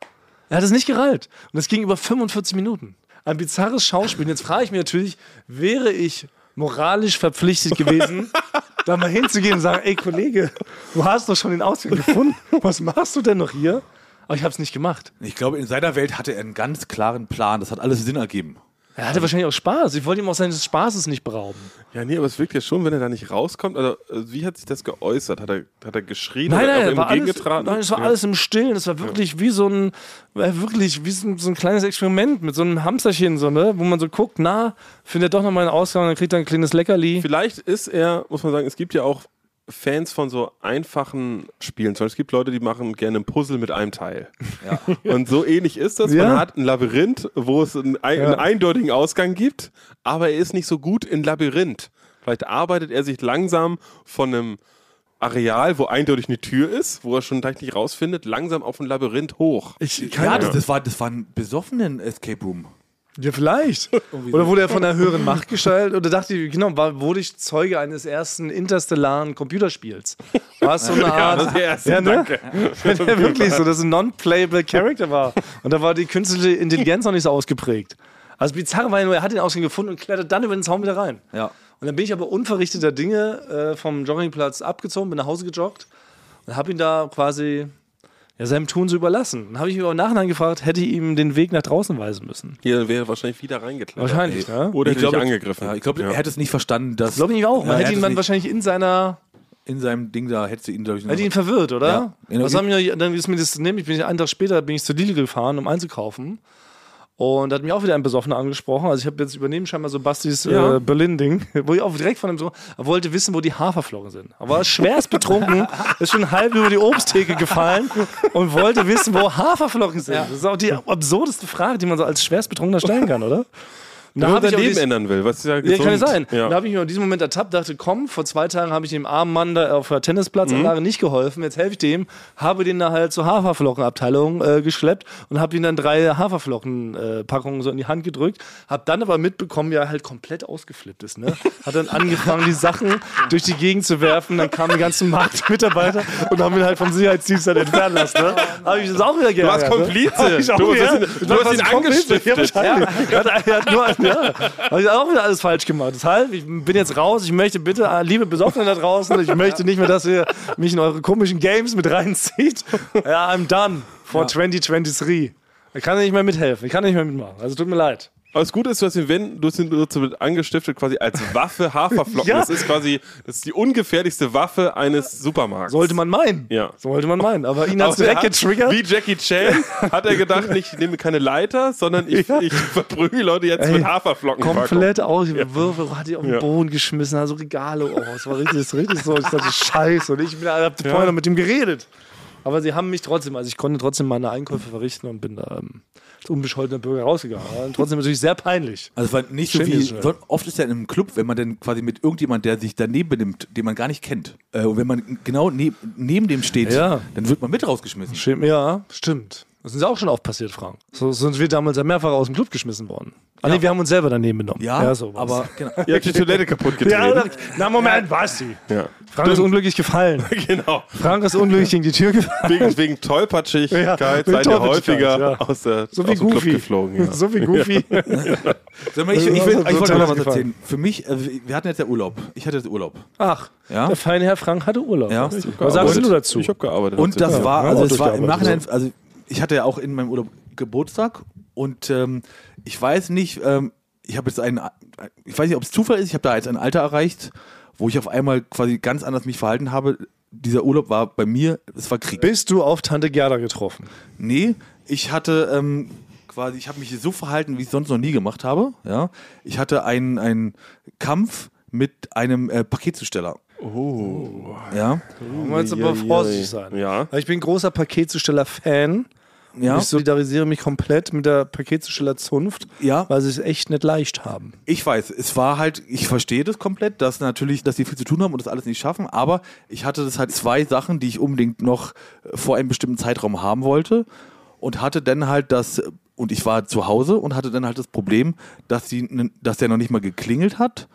Er hat es nicht gereilt. Und das ging über 45 Minuten. Ein bizarres Schauspiel. Und jetzt frage ich mich natürlich, wäre ich moralisch verpflichtet gewesen, (laughs) da mal hinzugehen und sagen, ey Kollege, du hast doch schon den Ausweg gefunden. Was machst du denn noch hier? Aber ich habe es nicht gemacht. Ich glaube, in seiner Welt hatte er einen ganz klaren Plan. Das hat alles Sinn ergeben. Er hatte wahrscheinlich auch Spaß. Ich wollte ihm auch seines Spaßes nicht berauben. Ja, nee, aber es wirkt ja schon, wenn er da nicht rauskommt. Also, äh, wie hat sich das geäußert? Hat er, hat er geschrien Nein, oder nein, es war, alles, nein, es war Ja. alles im Stillen. Es war wirklich wie so ein, war wirklich wie so ein, so ein kleines Experiment mit so einem Hamsterchen, so, ne? wo man so guckt, na, findet doch noch mal einen Ausgang und dann kriegt er ein kleines Leckerli. Vielleicht ist er, muss man sagen, es gibt ja auch Fans von so einfachen Spielen. Zum Beispiel, es gibt Leute, die machen gerne ein Puzzle mit einem Teil. (laughs) Und so ähnlich ist das. Ja. Man hat ein Labyrinth, wo es einen, ein, Ja. einen eindeutigen Ausgang gibt, aber er ist nicht so gut in Labyrinth. Vielleicht arbeitet er sich langsam von einem Areal, wo eindeutig eine Tür ist, wo er schon gleich nicht rausfindet, langsam auf ein Labyrinth hoch. Ich, Ja, das, das, war, das war ein besoffenen Escape Room. Ja, vielleicht. (laughs) Oder wurde er von einer höheren Macht gestaltet? Oder dachte ich, genau, war, wurde ich Zeuge eines ersten interstellaren Computerspiels? War es so eine (laughs) Art. das der erste, ja, ne? danke. (laughs) ja, wirklich so, dass es ein non-playable Character war. Und da war die künstliche Intelligenz noch nicht so ausgeprägt. Also bizarr war ja nur, er hat den Ausgang gefunden und klettert dann über den Zaun wieder rein. Ja. Und dann bin ich aber unverrichteter Dinge äh, vom Joggingplatz abgezogen, bin nach Hause gejoggt und habe ihn da quasi ja, seinem Tun so überlassen. Dann habe ich mich aber im Nachhinein gefragt, hätte ich ihm den Weg nach draußen weisen müssen. Hier wäre er wahrscheinlich wieder reingeklettert. Wahrscheinlich, ne? Oder Ich glaube, angegriffen. Ja, ich glaube, er hätte es nicht verstanden, dass Glaube ich auch. Man Ja, hätte ihn dann wahrscheinlich in seiner. in seinem Ding da hätte sie ihn dadurch Hätte ihn verwirrt, oder? Ja. Was haben wir, dann ist mir das nämlich, bin ich einen Tag später bin ich zu Lidl gefahren, um einzukaufen. Und da hat mich auch wieder ein Besoffener angesprochen. Also ich habe jetzt übernehmen scheinbar so Bastis Ja. äh, Berlin-Ding, (laughs) wo ich auch direkt von dem so, wollte wissen, wo die Haferflocken sind. Er war schwerst betrunken, (laughs) ist schon halb über die Obsttheke gefallen und wollte wissen, wo Haferflocken sind. Das ist auch die absurdeste Frage, die man so als schwerst Betrunkener stellen kann, oder? Ich sein auch Leben ändern will, was ja ja, gesund. kann ja sein. Ja. Da habe ich mir in diesem Moment ertappt, dachte, komm, vor zwei Tagen habe ich dem armen Mann da auf der Tennisplatzanlage nicht geholfen. Jetzt helfe ich dem, habe den da halt zur Haferflockenabteilung äh, geschleppt und habe ihm dann drei Haferflockenpackungen so in die Hand gedrückt. Habe dann aber mitbekommen, wie er halt komplett ausgeflippt ist. Ne? Hat dann angefangen, die Sachen durch die Gegend zu werfen. Dann kamen die ganzen Marktmitarbeiter und haben ihn halt vom Sicherheitsdienst dann entfernen lassen. Ne? Habe ich das auch wieder Du geärgert. warst Komplize. Hab ich auch, Du, ja. hast ihn, du hast ihn Komplize. angestiftet. Ja, wahrscheinlich. Er hat, er hat nur, ja, habe ich auch wieder alles falsch gemacht. Deshalb, ich bin jetzt raus. Ich möchte bitte, äh, liebe Besoffene da draußen, ich möchte nicht mehr, dass ihr mich in eure komischen Games mit reinzieht. Ja, I'm done for 2023. Ich kann nicht mehr mithelfen. Ich kann nicht mehr mitmachen. Also tut mir leid. Aber das Gute ist, du hast ihn, wenn, du hast ihn dazu mit angestiftet, quasi als Waffe Haferflocken. (laughs) Ja. Das ist quasi, das ist die ungefährlichste Waffe eines Supermarkts. Sollte man meinen. Ja. Sollte man meinen. Aber ihn hat direkt hat, getriggert. Wie Jackie Chan (laughs) hat er gedacht, ich nehme keine Leiter, sondern ich, ich verprügel Leute jetzt Ey, mit Haferflocken. Komplett aus, Würfel hat die auf den Ja. Boden geschmissen, also Regale, oh, es war richtig, richtig so, ich dachte, scheiße, und ich bin, hab vorher noch mit ihm geredet. Aber sie haben mich trotzdem, also ich konnte trotzdem meine Einkäufe verrichten und bin da ähm, unbescholtener Bürger rausgegangen. Aber trotzdem natürlich sehr peinlich. Also es war nicht so wie, oft ist ja in einem Club, wenn man dann quasi mit irgendjemand, der sich daneben benimmt, den man gar nicht kennt, äh, und wenn man genau neb, neben dem steht, Ja. dann wird man mit rausgeschmissen. Stimmt, ja, stimmt. Das ist uns auch schon oft passiert, Frank. So sind wir damals ja mehrfach aus dem Club geschmissen worden. Ah, nee, wir haben uns selber daneben genommen. Ja, so war's. aber genau. (laughs) Ihr habt die Toilette kaputt getreten. Ja, na Moment, was sie? Ja. Frank ist unglücklich gefallen. (laughs) genau. Frank ist unglücklich gegen die Tür gefallen. Wegen, wegen Tollpatschigkeit Ja, wegen seid ihr häufiger ja. aus, der, So wie aus dem Club geflogen. Ja. So wie Goofy. (laughs) Sag mal, ich, ich, will, ich wollte noch was erzählen. Für mich, äh, wir hatten jetzt ja Urlaub. Ich hatte jetzt Urlaub. Ach, Ja. der feine Herr Frank hatte Urlaub. Ja. Was sagst du dazu? Ich habe gearbeitet. Und das war, ja, also auch es war im Nachhinein, also ich hatte ja auch in meinem Urlaub Geburtstag und ähm, ich weiß nicht, ähm, ich habe jetzt einen, ich weiß nicht, ob es Zufall ist, ich habe da jetzt ein Alter erreicht, wo ich auf einmal quasi ganz anders mich verhalten habe. Dieser Urlaub war bei mir, es war Krieg. Bist du auf Tante Gerda getroffen? Nee, ich hatte ähm, quasi, ich habe mich so verhalten, wie ich es sonst noch nie gemacht habe. Ja, ich hatte einen, einen Kampf mit einem äh, Paketzusteller. Oh. Ja. Du musst aber vorsichtig sein. Ja. Ich bin großer Paketzusteller-Fan. Ja. Ich solidarisiere mich komplett mit der Paketzusteller-Zunft, Ja. weil sie es echt nicht leicht haben. Ich weiß, es war halt, ich verstehe das komplett, dass natürlich, dass die viel zu tun haben und das alles nicht schaffen, aber ich hatte das halt zwei Sachen, die ich unbedingt noch äh, vor einem bestimmten Zeitraum haben wollte und hatte dann halt das, und ich war zu Hause und hatte dann halt das Problem, dass, die, dass der noch nicht mal geklingelt hat,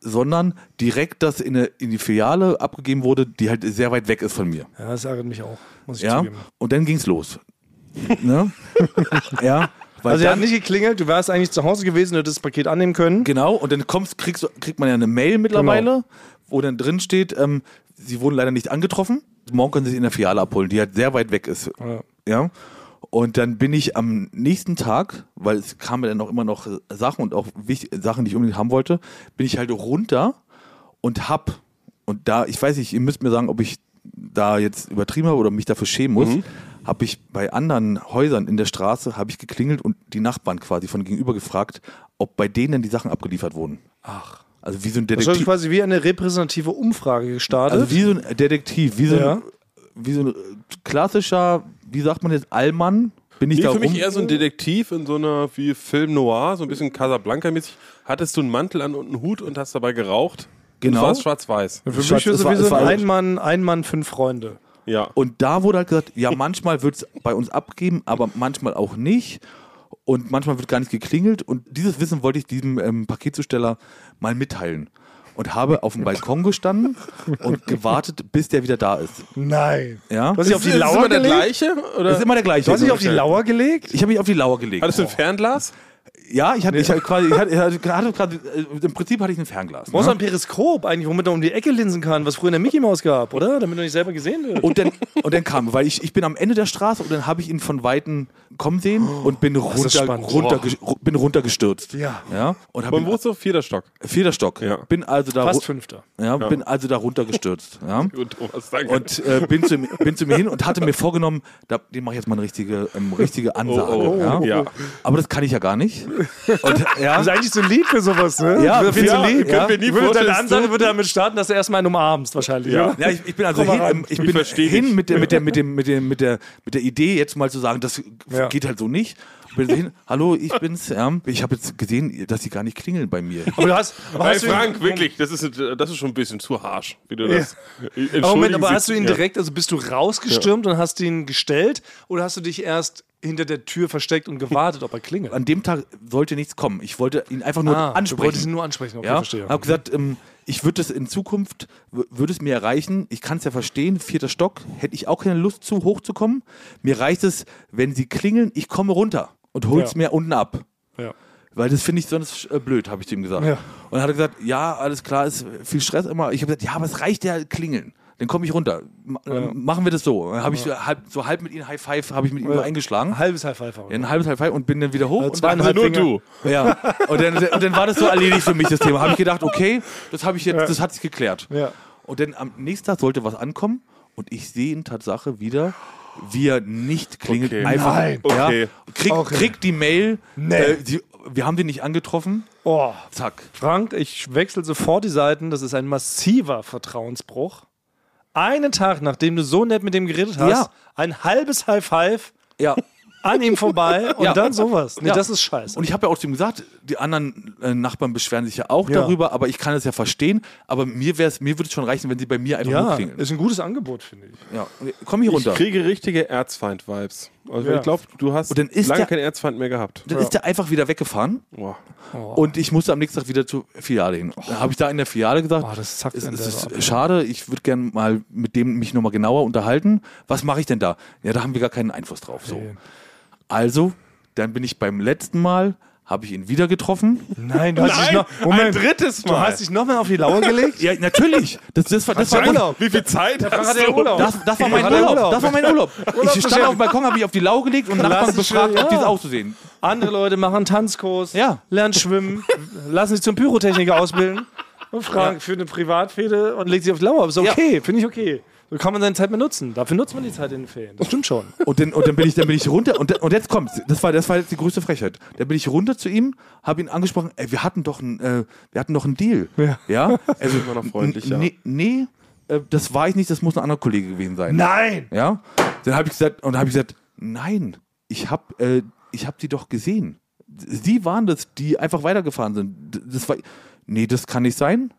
sondern direkt das in, eine, in die Filiale abgegeben wurde, die halt sehr weit weg ist von mir. Ja, das ärgert mich auch, muss ich Ja, zugeben. und dann ging's los. Ne? ja, weil Also er hat nicht geklingelt, du wärst eigentlich zu Hause gewesen, du hättest das Paket annehmen können. Genau, und dann kommst, kriegst, kriegt man ja eine Mail mittlerweile, Genau. wo dann drin steht, ähm, sie wurden leider nicht angetroffen. Morgen können sie sich in der Filiale abholen, die halt sehr weit weg ist. Ja. Ja. Und dann bin ich am nächsten Tag, weil es kamen dann auch immer noch Sachen und auch Sachen, die ich unbedingt haben wollte, bin ich halt runter und hab, und da, ich weiß nicht, ihr müsst mir sagen, ob ich da jetzt übertrieben habe oder mich dafür schämen muss, habe ich bei anderen Häusern in der Straße, habe ich geklingelt und die Nachbarn quasi von gegenüber gefragt, ob bei denen die Sachen abgeliefert wurden. Ach. Also wie so ein Das ist Detektiv. quasi wie eine repräsentative Umfrage gestartet. Also wie so ein Detektiv, wie so, Ja. ein, wie so ein klassischer, wie sagt man jetzt, Allmann? Bin ich Nee, da für mich eher so ein Detektiv in so einer wie Film Noir, so ein bisschen Casablanca-mäßig. Hattest du einen Mantel an und einen Hut und hast dabei geraucht? Das Genau. war schwarz-weiß. Für mich ist es war- wie so es war- ein Mann, ein Mann, fünf Freunde. Ja. Und da wurde halt gesagt, ja, manchmal wird es bei uns abgeben, aber manchmal auch nicht. Und manchmal wird gar nicht geklingelt. Und dieses Wissen wollte ich diesem ähm, Paketzusteller mal mitteilen. Und habe auf dem Balkon gestanden und gewartet, bis der wieder da ist. Nein. Ja? Du hast dich auf die ist Lauer immer der gelegt? gleiche? Oder? Das ist immer der gleiche. Du hast dich auf die Lauer gelegt? ich habe mich auf die Lauer gelegt. Hattest du ein Fernglas? Ja, ich hatte, ich hatte quasi, ich hatte, ich hatte gerade, gerade, äh, im Prinzip hatte ich ein Fernglas. Du brauchst ne? ein Periskop eigentlich, womit er um die Ecke linsen kann, was früher in der Mickey Maus gab, oder? Damit er nicht selber gesehen wird. Und dann, und dann kam, weil ich, ich bin am Ende der Straße und dann habe ich ihn von Weitem kommen sehen und bin, runter, runter, ru- bin runtergestürzt. Ja. ja und Beim wo so? Vierter Stock. vierter Stock. Ja. Bin also da, Fast Fünfter. ja, bin also da runtergestürzt. Ja. (laughs) Gut, Thomas, danke. Und äh, bin, zu, bin zu mir hin und hatte mir vorgenommen, da, dem mache ich jetzt mal eine richtige, ähm, richtige Ansage. Oh, oh, ja. ja. Aber das kann ich ja gar nicht. Und, ja, Das ist eigentlich so lieb für sowas, ne? Ja, viel ja, zu lieb. ja. Würde nie würde deine Ansage würde damit starten, dass du erstmal einen umarmst, wahrscheinlich. Ja. Ja, ich, ich bin also Komm hin, ähm, ich Ich bin hin mit der, mit, der, mit, dem, (laughs) mit, dem, mit, der, mit der Idee, jetzt mal zu sagen, das Ja. geht halt so nicht. Hin, hallo, ich bin's. Ja. Ich habe jetzt gesehen, dass sie gar nicht klingeln bei mir. Aber du hast, aber Hey hast du ihn- Frank, wirklich, das ist, das ist schon ein bisschen zu harsch, wie du das. Aber Moment, aber Sie- hast du ihn ja. direkt, also bist du rausgestürmt und hast ihn gestellt oder hast du dich erst hinter der Tür versteckt und gewartet, ob er klingelt? An dem Tag sollte nichts kommen. Ich wollte ihn einfach nur Ah, Du wolltest ansprechen. ihn nur ansprechen, okay, ja, verstehe. habe gesagt, ähm, ich würde es in Zukunft, würde es mir erreichen, ich kann es ja verstehen, vierter Stock, hätte ich auch keine Lust zu, hochzukommen. Mir reicht es, wenn sie klingeln, ich komme runter und hol's Ja. mir unten ab. Ja. Weil das finde ich sonst äh, blöd, habe ich dem gesagt. Ja. Und dann hat er gesagt, ja, alles klar, ist viel Stress immer. Ich habe gesagt, ja, aber es reicht ja klingeln. Dann komme ich runter. M äh, Machen wir das so. Dann habe ich so halb, so halb mit ihm High Five, habe ich mit ihm eingeschlagen. Ein halbes High Five. auch. Ja, ein halbes High Five und bin dann wieder hoch. und dann, Nur Finger. du. ja. (laughs) und, dann, und dann war das so erledigt für mich, das Thema. Habe ich gedacht, okay, das habe ich jetzt, das hat sich geklärt. Ja. Und dann am nächsten Tag sollte was ankommen und ich sehe ihn Tatsache wieder, wie er nicht klingelt. Okay. Einfach, Nein. Ja, Okay. krieg, Okay. krieg die Mail, Nee. äh, sie, wir haben den nicht angetroffen. Oh. Zack. Frank, ich wechsle sofort die Seiten. Das ist ein massiver Vertrauensbruch. Einen Tag, nachdem du so nett mit dem geredet hast, Ja. ein halbes High Five Ja. an ihm vorbei (laughs) und Ja. dann sowas. Nee, Ja. das ist scheiße. Und ich habe ja auch zu ihm gesagt, die anderen äh, Nachbarn beschweren sich ja auch Ja. darüber, aber ich kann es ja verstehen. Aber mir, mir würde es schon reichen, wenn sie bei mir einfach ja, hochklingeln. ist ein gutes Angebot, finde ich. Ja. Komm hier Ich runter. kriege richtige Erzfeind-Vibes. Also Ja. ich glaube, du hast Und dann ist lange der- keinen Erzfeind mehr gehabt. Dann ist er einfach wieder weggefahren Boah. und ich musste am nächsten Tag wieder zur Filiale hin. Dann habe ich da in der Filiale gesagt, Oh, das zackt es, es ist ab. schade, ich würde gerne mal mit dem mich nochmal genauer unterhalten. Was mache ich denn da? Ja, da haben wir gar keinen Einfluss drauf. So. Also, dann bin ich beim letzten Mal, habe ich ihn wieder getroffen. Nein, du hast dich Nein, noch. Moment, ein drittes du Mal. hast dich nochmal auf die Lauer gelegt? Ja, natürlich. Das, das war, das du war Urlaub? Wie viel Zeit hast hat er du? Urlaub? Das, das war mein Urlaub. Urlaub? Das war mein Urlaub. Ich stand auf dem Balkon, habe ich auf die Lau gelegt und Nachbarn befragt, ob die es ja. auch so sehen. Andere Leute machen Tanzkurs, Ja. lernen schwimmen, (laughs) lassen sich zum Pyrotechniker ausbilden und fragen für eine Privatfehde und legt sich auf die Lauer. Ist okay, finde ich okay. Kann man seine Zeit mehr nutzen. Dafür nutzt man die Zeit in den Ferien. Das stimmt schon. Und dann, und dann bin ich, dann bin ich runter und, und jetzt kommt, das war, das war jetzt die größte Frechheit. Dann bin ich runter zu ihm, habe ihn angesprochen, ey, wir hatten doch ein, äh, wir hatten doch einen Deal. Ja. Ja. (laughs) Also, immer noch freundlich, ja. Nee, nee äh, das war ich nicht, das muss ein anderer Kollege gewesen sein. Nein! Ja. Dann habe ich gesagt, und habe ich gesagt, nein, ich habe, äh, ich habe die doch gesehen. Sie waren das, die einfach weitergefahren sind. Das war, nee, das kann nicht sein.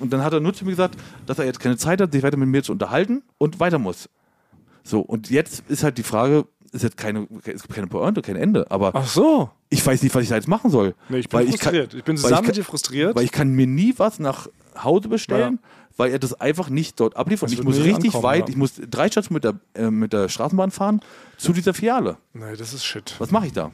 Und dann hat er nur zu mir gesagt, dass er jetzt keine Zeit hat, sich weiter mit mir zu unterhalten und weiter muss. So, und jetzt ist halt die Frage, ist jetzt keine, es gibt keine Pointe, kein Ende, aber Ach so. ich weiß nicht, was ich da jetzt machen soll. Nee, ich bin Weil frustriert. Ich, bin weil zusammen ich mit kann- dir frustriert. Weil ich kann mir nie was nach Hause bestellen, weil er das einfach nicht dort abliefert. Das Ich muss richtig ankommen, weit, ja. ich muss drei Stationen mit der, äh, mit der Straßenbahn fahren zu dieser Filiale. nee, das ist shit. Was mache ich da?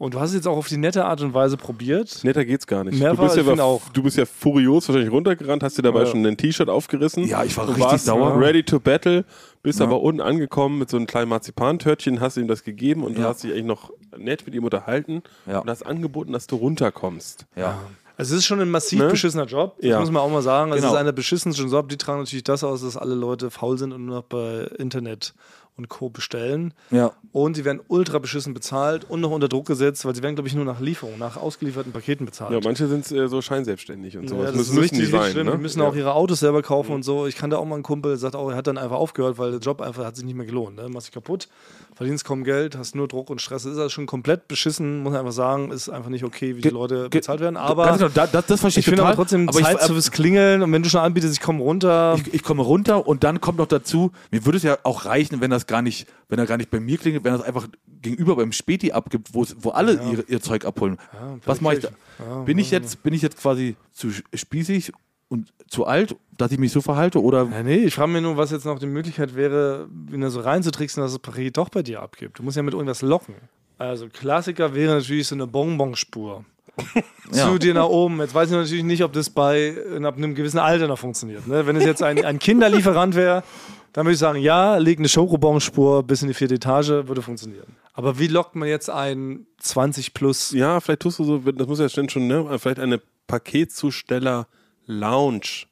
Und du hast es jetzt auch auf die nette Art und Weise probiert. Netter geht's gar nicht. Mehrfach, du, bist ja auch. du bist ja furios wahrscheinlich runtergerannt, hast dir dabei Ja. schon ein T-Shirt aufgerissen. Ja, ich war Du richtig sauer. Ready to battle, bist Ja. aber unten angekommen mit so einem kleinen Marzipantörtchen, hast ihm das gegeben und du Ja. hast dich eigentlich noch nett mit ihm unterhalten Ja. und hast angeboten, dass du runterkommst. Ja. Also es ist schon ein massiv Ne? beschissener Job. Das Ja. muss man auch mal sagen. Es Genau. ist einer beschissensten Job. Die tragen natürlich das aus, dass alle Leute faul sind und nur noch bei Internet und Co. bestellen. Ja. Und sie werden ultra beschissen bezahlt und noch unter Druck gesetzt, weil sie werden, glaube ich, nur nach Lieferung, nach ausgelieferten Paketen bezahlt. Ja, manche sind äh, so scheinselbstständig und Ja, sowas. das müssen, ist müssen richtig, die sein. schlimm. Ne? Die müssen ja. auch ihre Autos selber kaufen und so. Ich kannte auch mal einen Kumpel, der sagt auch, er hat dann einfach aufgehört, weil der Job einfach hat sich nicht mehr gelohnt. Ne? Machst dich kaputt, verdienst kaum Geld, hast nur Druck und Stress. Das ist also schon komplett beschissen, muss man einfach sagen. Ist einfach nicht okay, wie die Leute bezahlt werden. Aber genau, da, das, das verstehe ich ich finde total. aber trotzdem aber Zeit ich, zu fürs Klingeln und wenn du schon anbietest, ich komme runter. ich, ich komme runter und dann kommt noch dazu, mir würde es ja auch reichen, wenn das gar nicht, wenn er gar nicht bei mir klingelt, wenn er das einfach gegenüber beim Späti abgibt, wo, es- wo alle ihre, ihr Zeug abholen. Was mache ich da? bin ich jetzt, bin ich jetzt quasi zu spießig und zu alt, dass ich mich so verhalte oder Ja, nee, ich frage mich nur, was jetzt noch die Möglichkeit wäre, ihn da so reinzutricksen, dass das Paket doch bei dir abgibt. Du musst ja mit irgendwas locken. Also Klassiker wäre natürlich so eine Bonbonspur. (laughs) Ja. Zu dir nach oben. Jetzt weiß ich natürlich nicht, ob das bei ab einem gewissen Alter noch funktioniert. Ne? Wenn es jetzt ein, ein Kinderlieferant wäre, dann würde ich sagen, ja, leg eine Schokobonspur bis in die vierte Etage, würde funktionieren. Aber wie lockt man jetzt einen 20 plus? Ja, vielleicht tust du so, das muss ja schon, ne? Vielleicht eine Paketzusteller-Lounge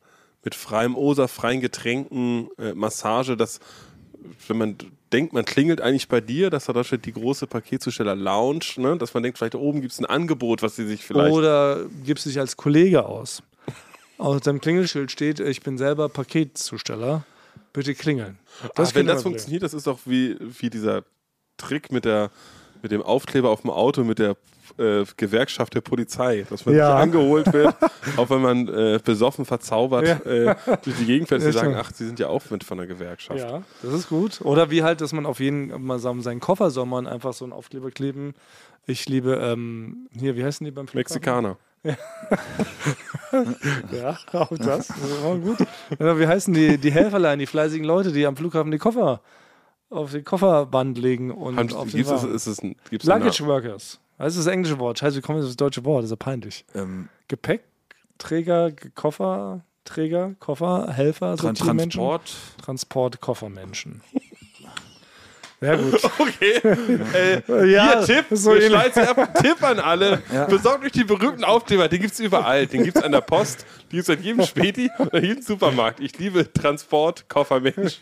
mit freiem Osa, freien Getränken, äh, Massage, das, wenn man denkt, man klingelt eigentlich bei dir, dass da steht die große Paketzusteller-Lounge, ne? Dass man denkt, vielleicht da oben gibt es ein Angebot, was sie sich vielleicht. Oder gibst du dich als Kollege aus? (laughs) Auf deinem Klingelschild steht, ich bin selber Paketzusteller. Bitte klingeln. Ah, wenn könnte das funktioniert, das ist doch wie, wie dieser Trick mit, der, mit dem Aufkleber auf dem Auto mit der äh, Gewerkschaft der Polizei, dass man Ja. angeholt wird, (laughs) auch wenn man äh, besoffen, verzaubert äh, durch die Gegend fährt, Ja, sie sagen, ach, sie sind ja auch mit von der Gewerkschaft. Ja, das ist gut. Oder wie halt, dass man auf jeden mal sagen, seinen Koffer soll man einfach so einen Aufkleber kleben. Ich liebe, ähm, hier, wie heißen die beim Flughafen? Mexikaner. Ja, (laughs) auch das. das ist auch gut. Ja, wie heißen die, die Helferlein, die fleißigen Leute, die am Flughafen die Koffer auf die Kofferband legen und Haben- auf den Gibt's es, Wagen. ist es ein, gibt's Luggage Workers. Das ist das englische Wort. Scheiße, wie kommen wir auf das deutsche Wort? Das ist ja peinlich. ähm, Gepäckträger, Kofferträger, Koffer, Helfer, Tran. Transport. Transport, Koffermenschen. (laughs) Ja, gut. (laughs) Okay, äh, (laughs) Ja, hier Tipp, so wir schneiden ab, Tipp an alle. Besorgt euch die berühmten Aufkleber, den gibt's überall. Den gibt's an der Post, den gibt's an jedem Späti oder jedem Supermarkt. Ich liebe Transport, Koffermensch.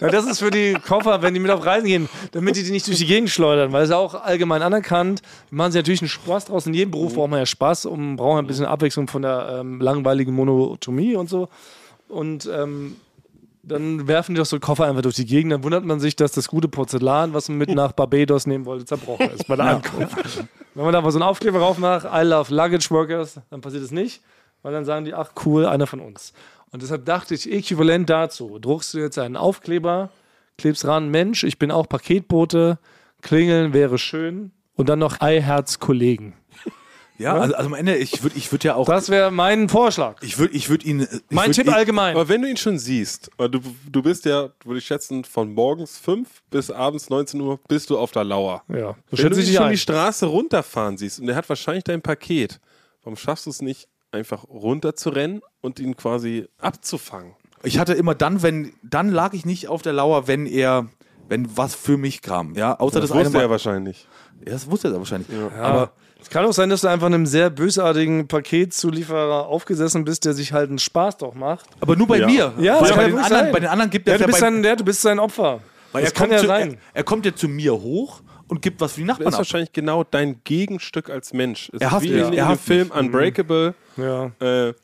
Na, das ist für die Koffer, wenn die mit auf Reisen gehen, damit die die nicht durch die Gegend schleudern, weil es ja auch allgemein anerkannt. Die machen sich natürlich einen Spaß draus. In jedem Beruf braucht man ja Spaß und braucht ein bisschen Abwechslung von der ähm, langweiligen Monotomie und so. Und ähm, dann werfen die doch so Koffer einfach durch die Gegend. Dann wundert man sich, dass das gute Porzellan, was man mit nach Barbados nehmen wollte, zerbrochen ist bei der Ankunft. Wenn man da aber so einen Aufkleber drauf macht, I love Luggage Workers, dann passiert es nicht, weil dann sagen die, ach cool, einer von uns. Und deshalb dachte ich, äquivalent dazu, druckst du jetzt einen Aufkleber, klebst ran, Mensch, ich bin auch Paketbote, klingeln wäre schön und dann noch Eiherz Kollegen. Ja, also, also am Ende, ich würde ich würd ja auch. Das wäre mein Vorschlag. ich würde ich würd ihn. Ich mein würd Tipp ihn, allgemein. Aber wenn du ihn schon siehst, weil du, du bist ja, würde ich schätzen, von morgens 5 bis abends 19 Uhr bist du auf der Lauer. Ja, so Wenn du ihn schon ein. die Straße runterfahren siehst und der hat wahrscheinlich dein Paket, warum schaffst du es nicht, einfach runterzurennen und ihn quasi abzufangen? Ich hatte immer dann, wenn, dann lag ich nicht auf der Lauer, wenn er, wenn was für mich kam. Ja, außer Das das, eine wusste er wahrscheinlich. Ja, das wusste er wahrscheinlich. Aber es kann auch sein, dass du einfach einem sehr bösartigen Paketzulieferer aufgesessen bist, der sich halt einen Spaß doch macht. Aber nur bei Ja. mir. Ja, das bei, ja den anderen, bei den anderen gibt Ja, er du ja bist, bei, sein, ja, du bist sein Opfer. weil das er kann ja zu, sein. Er, er kommt ja zu mir hoch und gibt was für die Nachbarn ist ab. wahrscheinlich genau dein Gegenstück als Mensch. Es Er ist hasst wie mich. in, Er in dem hasst Film mich. Unbreakable. Ja. Äh,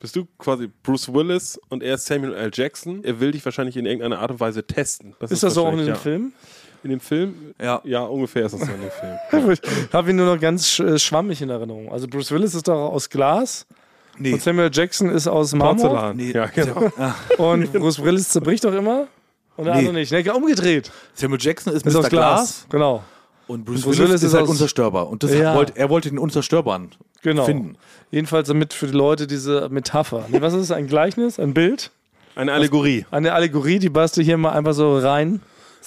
bist du quasi Bruce Willis und er ist Samuel L. Jackson. Er will dich wahrscheinlich in irgendeiner Art und Weise testen. Ist das so auch in dem Film? ja. In dem Film? Ja. Ja, ungefähr ist das so in dem Film. (laughs) Ich habe ihn nur noch ganz äh, schwammig in Erinnerung. Also Bruce Willis ist doch aus Glas Nee. und Samuel Jackson ist aus Marmor Porzellan. Nee. Ja, genau. (laughs) und Bruce Willis zerbricht doch immer und der Nee. andere nicht. Ne, umgedreht. Samuel Jackson ist, Ist Mr. aus Glas. Genau. Und Bruce, Bruce Willis, Willis ist, halt unzerstörbar. Und das Ja. wollte, er wollte den Unzerstörbaren Genau. finden. Jedenfalls damit für die Leute diese Metapher. Nee, was ist es? Ein Gleichnis? Ein Bild? Eine Allegorie. Eine Allegorie, die bastel hier mal einfach so rein.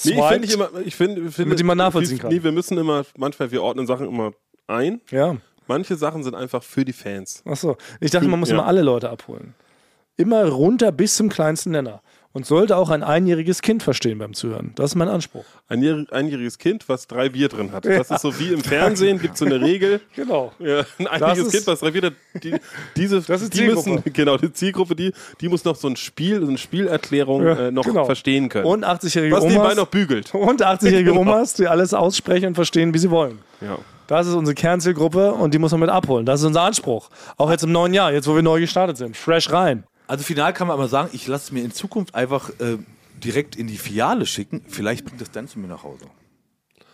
Nee, ich finde ich immer, ich finde, ich finde, Damit die man nachvollziehen kann. Nee, wir müssen immer, manchmal, wir ordnen Sachen immer ein. Ja. Manche Sachen sind einfach für die Fans. Achso. Ich dachte, man muss Ja. immer alle Leute abholen. Immer runter bis zum kleinsten Nenner. Und sollte auch ein einjähriges Kind verstehen beim Zuhören. Das ist mein Anspruch. Ein jähr- einjähriges Kind, was drei Bier drin hat. Das ist so wie im Fernsehen, gibt so eine (laughs) Regel. Genau. Ja, ein einjähriges Kind, was drei Bier hat. Die, diese, (laughs) Das ist die Zielgruppe. müssen, genau, die Zielgruppe, die, die muss noch so ein Spiel, so eine Spielerklärung Ja, äh, noch genau. verstehen können. Und 80-jährige was nebenbei Omas. noch bügelt. (laughs) Und 80-jährige Genau. Omas, die alles aussprechen und verstehen, wie sie wollen. Ja. Das ist unsere Kernzielgruppe und die muss man mit abholen. Das ist unser Anspruch. Auch jetzt im neuen Jahr, jetzt wo wir neu gestartet sind. Fresh rein. Also final kann man aber sagen, ich lasse es mir in Zukunft einfach äh, direkt in die Filiale schicken. Vielleicht bringt das dann zu mir nach Hause.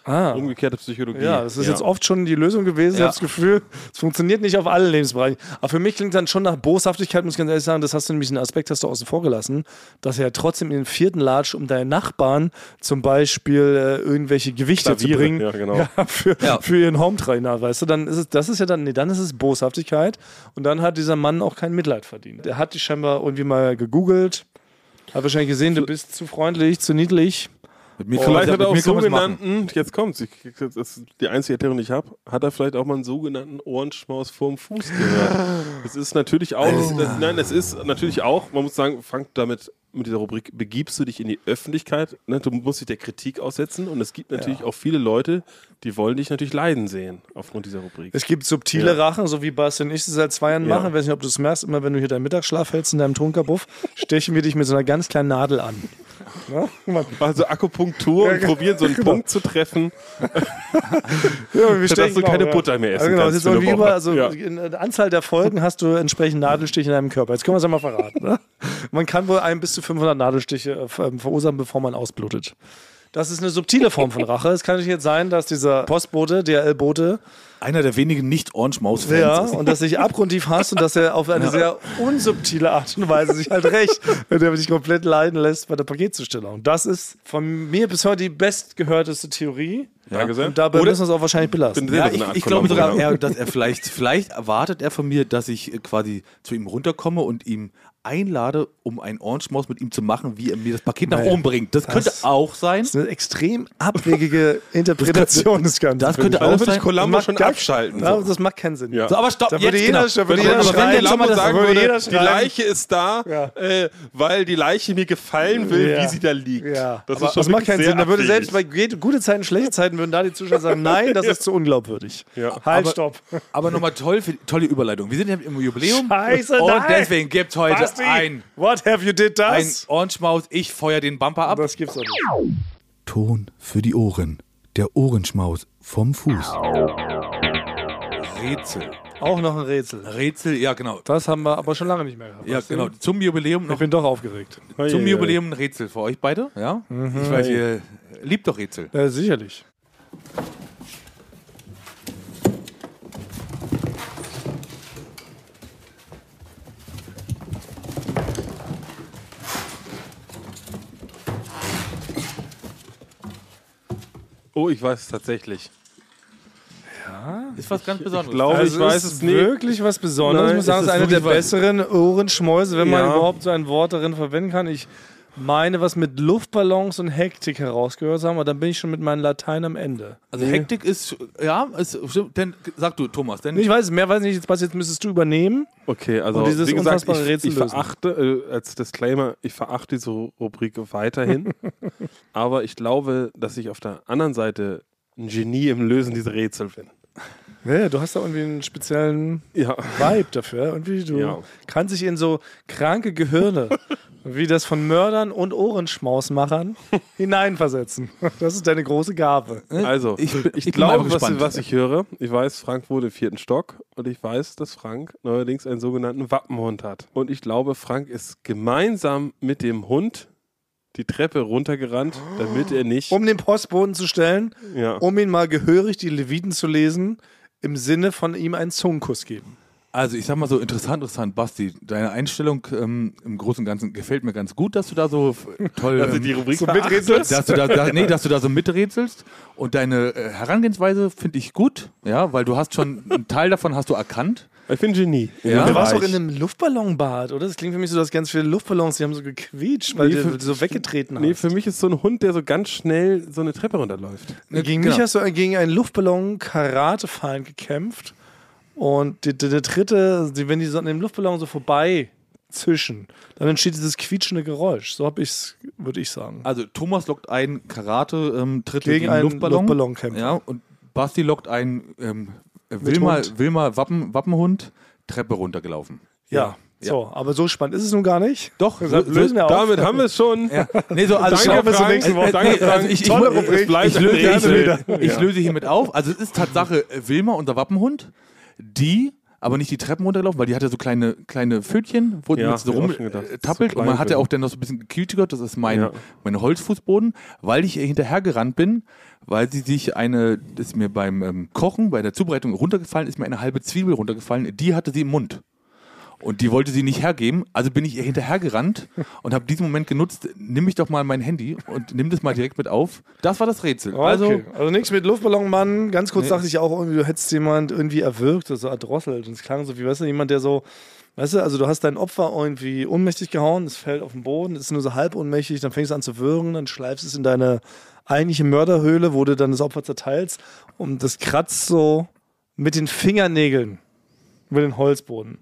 Ah. Umgekehrte Psychologie. Ja, das ist jetzt oft schon die Lösung gewesen. Ich Ja. habe das Gefühl, es funktioniert nicht auf alle Lebensbereiche. Aber für mich klingt dann schon nach Boshaftigkeit, muss ich ganz ehrlich sagen. Das hast du nämlich einen Aspekt, hast du außen vor gelassen, dass er ja trotzdem in den vierten Latsch, um deinen Nachbarn zum Beispiel äh, irgendwelche Gewichte zu Klaviere, bringen. ja, genau. (laughs) für, Ja. für ihren Hometrainer, weißt du, dann ist es, das ist ja dann, nee, dann ist es Boshaftigkeit und dann hat dieser Mann auch kein Mitleid verdient. Der hat dich scheinbar irgendwie mal gegoogelt, hat wahrscheinlich gesehen, du bist zu freundlich, zu niedlich. Mit mir Vielleicht hat er auch sogenannten, jetzt kommt's, ich, das ist die einzige Erklärung, die ich habe, hat er vielleicht auch mal einen sogenannten Ohrenschmaus vorm Fuß gehört. (laughs) Das ist natürlich auch, das, nein, das ist natürlich auch, man muss sagen, fangt damit mit dieser Rubrik, begibst du dich in die Öffentlichkeit, ne? du musst dich der Kritik aussetzen und es gibt natürlich auch viele Leute, die wollen dich natürlich leiden sehen aufgrund dieser Rubrik. Es gibt subtile Ja. Rachen, so wie Basti und ich es seit zwei Jahren Ja. machen. Ich weiß nicht, ob du es merkst, immer wenn du hier deinen Mittagsschlaf hältst in deinem Tunkerbuff, stechen wir dich mit so einer ganz kleinen Nadel an. Ne? Also Akupunktur und probieren so einen Punkt zu treffen, (laughs) Ja, wir dass du keine Butter mehr essen ja, genau, kannst eine irgendwie über, also Ja. in der Anzahl der Folgen hast du entsprechend Nadelstiche in deinem Körper. Jetzt können wir es ja mal verraten. Ne? Man kann wohl ein bis zu 500 Nadelstiche äh, ver- verursachen, bevor man ausblutet. Das ist eine subtile Form von Rache. Es kann natürlich jetzt sein, dass dieser Postbote, DRL-Bote, Einer der wenigen Nicht-Orange-Maus-Fans ja, ist. und dass sich abgrundtief hasst und dass er auf eine sehr unsubtile Art und Weise sich halt rächt, wenn er sich komplett leiden lässt bei der Paketzustellung. Das ist von mir bis heute die bestgehörteste Theorie. Danke sehr. Und dabei Oder- müssen wir es auch wahrscheinlich belassen. bin sehr Ja, ich, ich glaube sogar, ja. dass er vielleicht, vielleicht erwartet er von mir, dass ich äh, quasi zu ihm runterkomme und ihm einlade, um ein Orange-Maus mit ihm zu machen, wie er mir das Paket nach Naja, oben bringt. Das, könnte auch sein. Das ist eine extrem abwegige (laughs) Interpretation des Ganzen. das könnte auch Da würde ich sein. Columbo schon gar- abschalten. So. das macht keinen Sinn. Ja. So, aber stopp, Da würde jetzt, jeder- genau. da würde Wenn, jeder schreien, das- sagen würde würde, jeder die. Leiche ist da, Ja. äh, weil die Leiche mir gefallen will, Ja. wie sie da liegt. Ja, Das aber ist schon das macht keinen Sinn. Da würde selbst bei ge- gute Zeiten, schlechte Zeiten würden da die Zuschauer sagen, nein, das (laughs) ist zu unglaubwürdig. Halt, Aber- stopp. Aber nochmal toll, tolle Überleitung. Wir sind ja im Jubiläum. Scheiße, und nein. deswegen gibt es heute Basti, ein, what have you did ein das? Orange-Maus. Ich feuer den Bumper ab. Das gibt's doch nicht. Ton für die Ohren. Der Ohrenschmaus vom Fuß. Rätsel. Auch noch ein Rätsel. Rätsel, ja genau. Das haben wir aber schon lange nicht mehr gehabt. Ja, genau. Zum Jubiläum Ich noch bin doch aufgeregt. zum. Jubiläum ein Rätsel für euch beide. Ja? Ich weiß, ihr liebt doch Rätsel. Ja, sicherlich. Oh, ich weiß es tatsächlich. Ist was ganz Besonderes. Ich glaube, Also ich weiß ist es nicht. wirklich was Besonderes. Nein, ich muss sagen, es ist eine der besseren Ohrenschmäuse, wenn man Ja. überhaupt so ein Wort darin verwenden kann. Ich meine, was mit Luftballons und Hektik herausgehört haben, aber dann bin ich schon mit meinem Latein am Ende. Also Hektik ist, ja, ist, stimmt, denn, sag du, Thomas, denn Ich weiß es, mehr weiß ich nicht. Jetzt, Basti, jetzt müsstest du übernehmen. Okay, also Und dieses wie gesagt, ich, unfassbare Rätsel ich lösen. verachte, äh, als Disclaimer, ich verachte diese Rubrik weiterhin. (laughs) aber ich glaube, dass ich auf der anderen Seite ein Genie im Lösen dieser Rätsel bin. Ja, du hast da irgendwie einen speziellen Ja. Vibe dafür. Irgendwie, du Ja. kannst dich in so kranke Gehirne, (laughs) wie das von Mördern und Ohrenschmausmachern, (laughs) hineinversetzen. Das ist deine große Gabe. Also, Ich ich, ich glaube, was, was ich höre, ich weiß, Frank im vierten Stock und ich weiß, dass Frank neuerdings einen sogenannten Wappenhund hat. Und ich glaube, Frank ist gemeinsam mit dem Hund die Treppe runtergerannt, (gasps) damit er nicht. Um den Postboten zu stellen, ja. um ihn mal gehörig die Leviten zu lesen, im Sinne von ihm einen Zungenkuss geben. Also ich sag mal so interessant, interessant, Basti. Deine Einstellung ähm, im Großen und Ganzen gefällt mir ganz gut, dass du da so toll, Also ähm, die Rubrik So miträtselst? dass du da, da, nee, dass du da so miträtselst. Und deine äh, Herangehensweise finde ich gut, ja, weil du hast schon einen Teil davon hast du erkannt. Ich bin Genie. Ja. Du warst doch in einem Luftballonbad, oder? Das klingt für mich so, dass ganz viele Luftballons, die haben so gequietscht, weil Nee, du so weggetreten Nee, hast. für mich ist so ein Hund, der so ganz schnell so eine Treppe runterläuft. Gegen Genau. mich hast du gegen einen Luftballon-Karatefeind gekämpft. Und die, die, der dritte, die, wenn die so an dem Luftballon so vorbei Zischen. Dann entsteht dieses quietschende Geräusch. So habe ich's, würde ich sagen. Also Thomas lockt ein Karate-Tritt Gegen gegen, einen Luftballon. Luftballonkämpfer. Ja, und Basti lockt ein ähm, Wilma. Wilma Wappen, Wappenhund Treppe runtergelaufen. Ja. So, aber so spannend ist es nun gar nicht. Doch, Wir lösen wir auf. Damit haben wir es schon. Ja. Nee, so, also Danke, Frank. nächsten Woche. Danke, Nee, Frank. also ich, ich, Tolle ich, löse, ich löse hiermit auf. Also es ist Tatsache äh, Wilma, unser Wappenhund, die aber nicht die Treppen runtergelaufen, weil die hatte so kleine, kleine Pfötchen, wo Ja, man so rumtappelt. So und man hatte für- auch dann noch so ein bisschen gekieltigert, das ist mein, Ja. mein Holzfußboden, weil ich ihr hinterhergerannt bin, weil sie sich eine, das ist mir beim ähm, Kochen, bei der Zubereitung runtergefallen, ist mir eine halbe Zwiebel runtergefallen, die hatte sie im Mund. Und die wollte sie nicht hergeben, also bin ich ihr hinterhergerannt und habe diesen Moment genutzt, nimm mich doch mal mein Handy und nimm das mal direkt mit auf. Das war das Rätsel. Also, Also, also nichts mit Luftballonmann. Ganz kurz Nee. dachte ich auch irgendwie, du hättest jemand irgendwie erwürgt, so erdrosselt. Und es klang so wie, weißt du, jemand, der so, weißt du, also du hast dein Opfer irgendwie ohnmächtig gehauen, es fällt auf den Boden, es ist nur so halb ohnmächtig, dann fängst du an zu würgen, dann schleifst es in deine eigentliche Mörderhöhle, wo du dann das Opfer zerteilst und das kratzt so mit den Fingernägeln über den Holzboden.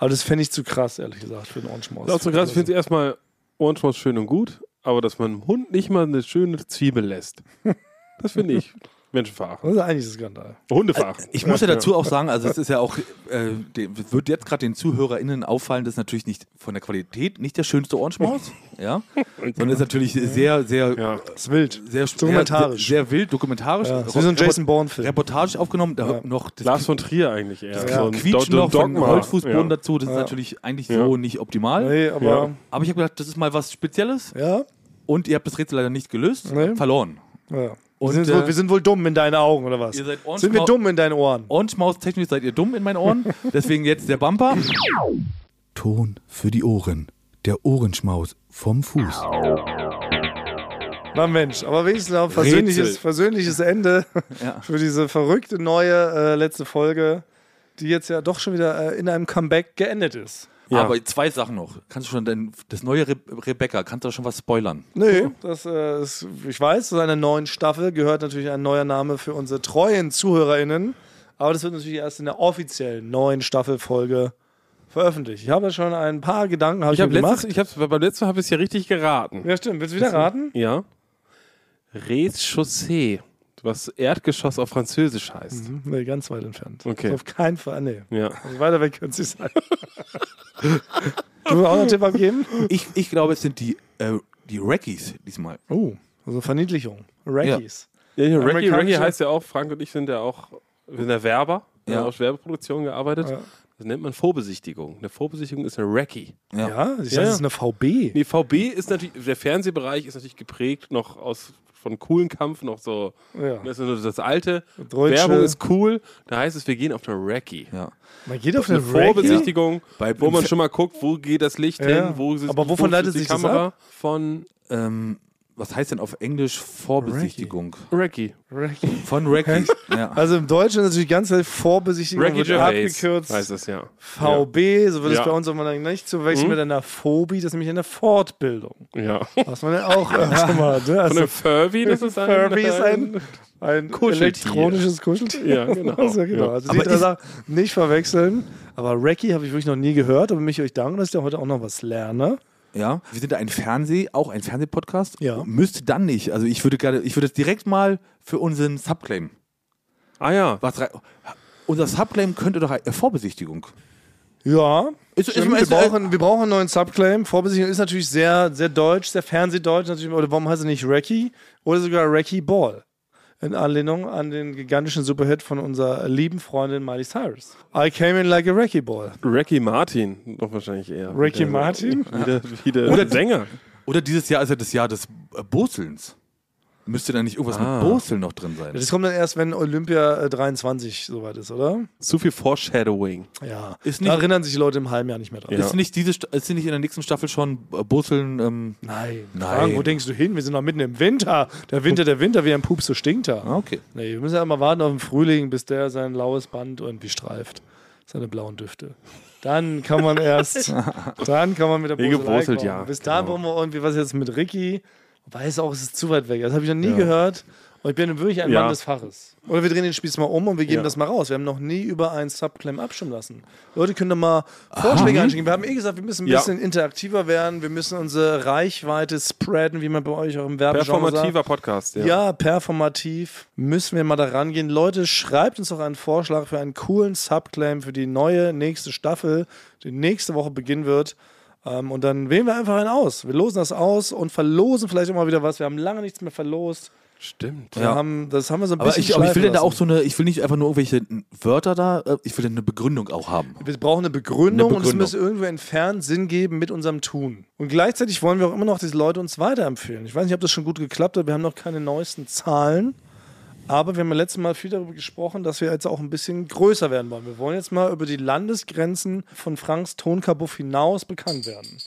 Aber das fände ich zu krass, ehrlich gesagt, für einen. Das ist auch so krass. Ich finde es erstmal Ohrenschmaus schön und gut, aber dass man einem Hund nicht mal eine schöne Zwiebel lässt, das finde ich menschenverachtend. Das ist eigentlich ein Skandal. Hundeverachtend. Ich muss ja dazu auch sagen, also es ist ja auch, äh, wird jetzt gerade den ZuhörerInnen auffallen, das ist natürlich nicht von der Qualität nicht der schönste Ohrenschmaus, (laughs) ja, sondern ist natürlich sehr, sehr, Ja. Das ist wild. sehr Dokumentarisch. sehr, sehr wild, dokumentarisch. Ja, das wie so ein Jason Bourne-Film. Reportage aufgenommen, da Ja. noch das, Lars von Trier eigentlich eher. ja, ein Quietschen Do- noch von. Holzfußboden Ja. dazu, das ist Ja. natürlich eigentlich Ja. so nicht optimal. Nee, aber Ja. Aber ich habe gedacht, das ist mal was Spezielles ja, und ihr habt das Rätsel leider nicht gelöst, Nee. verloren. ja. Und, wir, sind wohl, äh, wir sind wohl dumm in deinen Augen, oder was? Ihr seid Sind wir dumm in deinen Ohren? Ohrenschmaus-technisch seid ihr dumm in meinen Ohren, (laughs) deswegen jetzt der Bumper. Ton für die Ohren. Der Ohrenschmaus vom Fuß. Na Mensch, aber wenigstens noch ein versöhnliches, versöhnliches Ende (laughs) Ja. für diese verrückte neue äh, letzte Folge, die jetzt ja doch schon wieder äh, in einem Comeback geendet ist. Ja. Aber zwei Sachen noch. Kannst du schon dein, das neue Re Rebecca, kannst du da schon was spoilern? Nee, das äh, ist, ich weiß, zu einer neuen Staffel gehört natürlich ein neuer Name für unsere treuen ZuhörerInnen. Aber das wird natürlich erst in der offiziellen neuen Staffelfolge veröffentlicht. Ich habe schon ein paar Gedanken habe ich Ich habe mir letztes, gemacht. ich hab's, beim letzten Mal habe ich es ja richtig geraten. Ja, stimmt. Willst du wieder raten? Ja. Rez-Chaussee, was Erdgeschoss auf Französisch heißt. Mhm. Nee, ganz weit entfernt. Okay. Also auf keinen Fall. Nee. Ja. Also weiter weg könnte es sein. du willst auch noch einen Tipp abgeben? Ich, ich glaube, es sind die, äh, die Rackies diesmal. Oh, also Verniedlichung. Rackies. ja Reggae, Amerikanische- Reggae heißt ja auch, Frank und ich sind ja auch, wir sind ja Werber, wir Ja. haben auf Werbeproduktion gearbeitet. Ja. Das nennt man Vorbesichtigung. Eine Vorbesichtigung ist eine Recce. Ja, ich dachte, Ja, das ist eine VB. Nee, VB ist natürlich, der Fernsehbereich ist natürlich geprägt noch aus von coolen Kampf, noch so, Ja. das ist nur das alte. Deutsche- Werbung ist cool, da heißt es, wir gehen auf eine Recce. Ja. Man geht auf Eine eine. Vorbesichtigung, Bei- wo man schon mal guckt, wo geht das Licht Ja. hin, wo ist Aber wovon wo leitet ist die sich das Kamera ab? von Ähm, was heißt denn auf Englisch Vorbesichtigung? Rackie. Von Rackies. ja. Also im Deutschen ist natürlich ganz Vorbesichtigung Recce wird abgekürzt. heißt es ja. VB, so wird es bei uns aber dann nicht zu wechseln Mhm. mit einer Phobie, das ist nämlich eine Fortbildung. Ja. Was man ja auch öfter mal hat. Ne? Von Also, einem Furby, das ist ein, Furby ist ein, ein Kuscheltier. elektronisches Kuscheltier. Ja, genau. (laughs) Also, genau. Ja. also die Aber drei ist- Sachen nicht verwechseln. Aber Recce habe ich wirklich noch nie gehört, aber mich euch danken, dass ich da heute auch noch was lerne. Ja. Wir sind da ein Fernseh, auch ein Fernsehpodcast. Ja. Müsste dann nicht. Also ich würde gerne, ich würde es direkt mal für unseren Subclaim. Ah ja. Was unser Subclaim könnte doch eine Vorbesichtigung. Ja, Ist- ist- wir, brauchen, wir brauchen einen neuen Subclaim. Vorbesichtigung ist natürlich sehr, sehr deutsch, sehr fernsehdeutsch. Natürlich, oder warum heißt er nicht Recce? Oder sogar Recce Ball. In Anlehnung an den gigantischen Superhit von unserer lieben Freundin Miley Cyrus. I came in like a Recce Ball. Ricky Martin, doch wahrscheinlich eher. Ricky Martin? (laughs) Wie der, wie der Oder- Sänger. Oder dieses Jahr ist ja das Jahr des äh, Boselns. Müsste da nicht irgendwas Ah. mit Boseln noch drin sein? Das kommt dann erst, wenn Olympia äh, 23 soweit ist, oder? Zu viel Foreshadowing. Ja. Ist da nicht- erinnern sich die Leute im halben Jahr nicht mehr dran. Ja. Ist nicht diese, ist nicht in der nächsten Staffel schon äh, Boseln? Ähm, Nein. Nein. Frank, wo denkst du hin? Wir sind noch mitten im Winter. Der Winter, der Winter, wie ein Pups, so stinkt er. ah, okay. Nee, wir müssen ja mal warten auf den Frühling, bis der sein laues Band irgendwie streift. Seine blauen Düfte. Dann kann man erst, (laughs) dann kann man mit der Wie Boselei kommen. ja. Bis dahin Genau. brauchen wir irgendwie was jetzt mit Ricky. Es auch, es ist zu weit weg. Das habe ich noch nie Ja. gehört. Und ich bin wirklich ein Ja. Mann des Faches. Oder wir drehen den Spieß mal um und wir geben Ja. das mal raus. Wir haben noch nie über einen Subclaim abstimmen lassen. Leute können da mal Vorschläge einschicken. Wir haben eh gesagt, wir müssen ein Ja. bisschen interaktiver werden. Wir müssen unsere Reichweite spreaden, wie man bei euch auch im Werbegenre sagt. Performativer Podcast, ja. Ja, performativ müssen wir mal da rangehen. Leute, schreibt uns doch einen Vorschlag für einen coolen Subclaim für die neue nächste Staffel, die nächste Woche beginnen wird. Ähm, und dann wählen wir einfach einen aus. Wir losen das aus und verlosen vielleicht immer wieder was. Wir haben lange nichts mehr verlost. Stimmt. Wir Ja. haben, das haben wir so ein Aber bisschen ich, aber ich will denn da auch so eine, ich will nicht einfach nur irgendwelche Wörter da, äh, ich will eine Begründung auch haben. Wir brauchen eine Begründung, Eine und es Begründung. muss irgendwo entfernt Sinn geben mit unserem Tun. Und gleichzeitig wollen wir auch immer noch, dass die Leute uns weiterempfehlen. Ich weiß nicht, ob das schon gut geklappt hat. Wir haben noch keine neuesten Zahlen. Aber wir haben ja letztes Mal viel darüber gesprochen, dass wir jetzt auch ein bisschen größer werden wollen. Wir wollen jetzt mal über die Landesgrenzen von Franks Tonkabuff hinaus bekannt werden.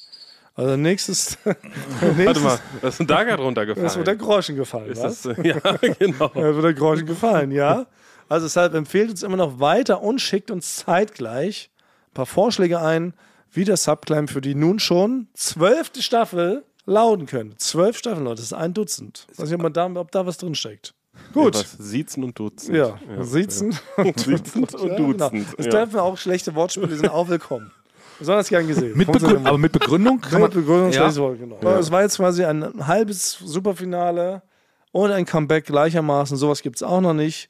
Also nächstes, (laughs) Warte nächstes mal, was ist denn da gerade runtergefallen? das wird der Groschen gefallen, ist was? das, äh, ja, (laughs) genau. Ja, wird der Groschen gefallen, ja. Also deshalb empfehlt uns immer noch weiter und schickt uns zeitgleich ein paar Vorschläge ein, wie der Subclaim für die nun schon zwölfte Staffel lauten könnte. Zwölf Staffeln, Leute, das ist ein Dutzend. Ich weiß nicht, ob, man da, ob da was drin steckt. Gut. Ja, was? Siezen und Duzen. Ja, Siezen und (laughs) Siezen und Ja, Duzen. genau. Das Ja. dürfen wir auch schlechte Wortspiele, die sind auch willkommen. Besonders gern gesehen. Mit Begründung, aber mit Begründung kann mit Begründung ja. schlechtes Wort, genau. Es war jetzt quasi ein halbes Superfinale und ein Comeback gleichermaßen. Sowas gibt es auch noch nicht.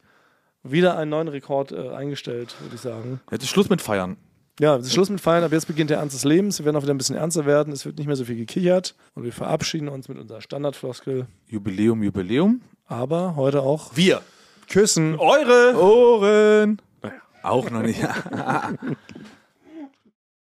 Wieder einen neuen Rekord äh, eingestellt, würde ich sagen. Jetzt ist Schluss mit Feiern. Ja, es ist Schluss mit Feiern. Ab jetzt beginnt der Ernst des Lebens. Wir werden auch wieder ein bisschen ernster werden. Es wird nicht mehr so viel gekichert. Und wir verabschieden uns mit unserer Standardfloskel. Jubiläum, Jubiläum. Aber heute auch Wir. küssen. Eure! Ohren. Auch noch nicht. (laughs)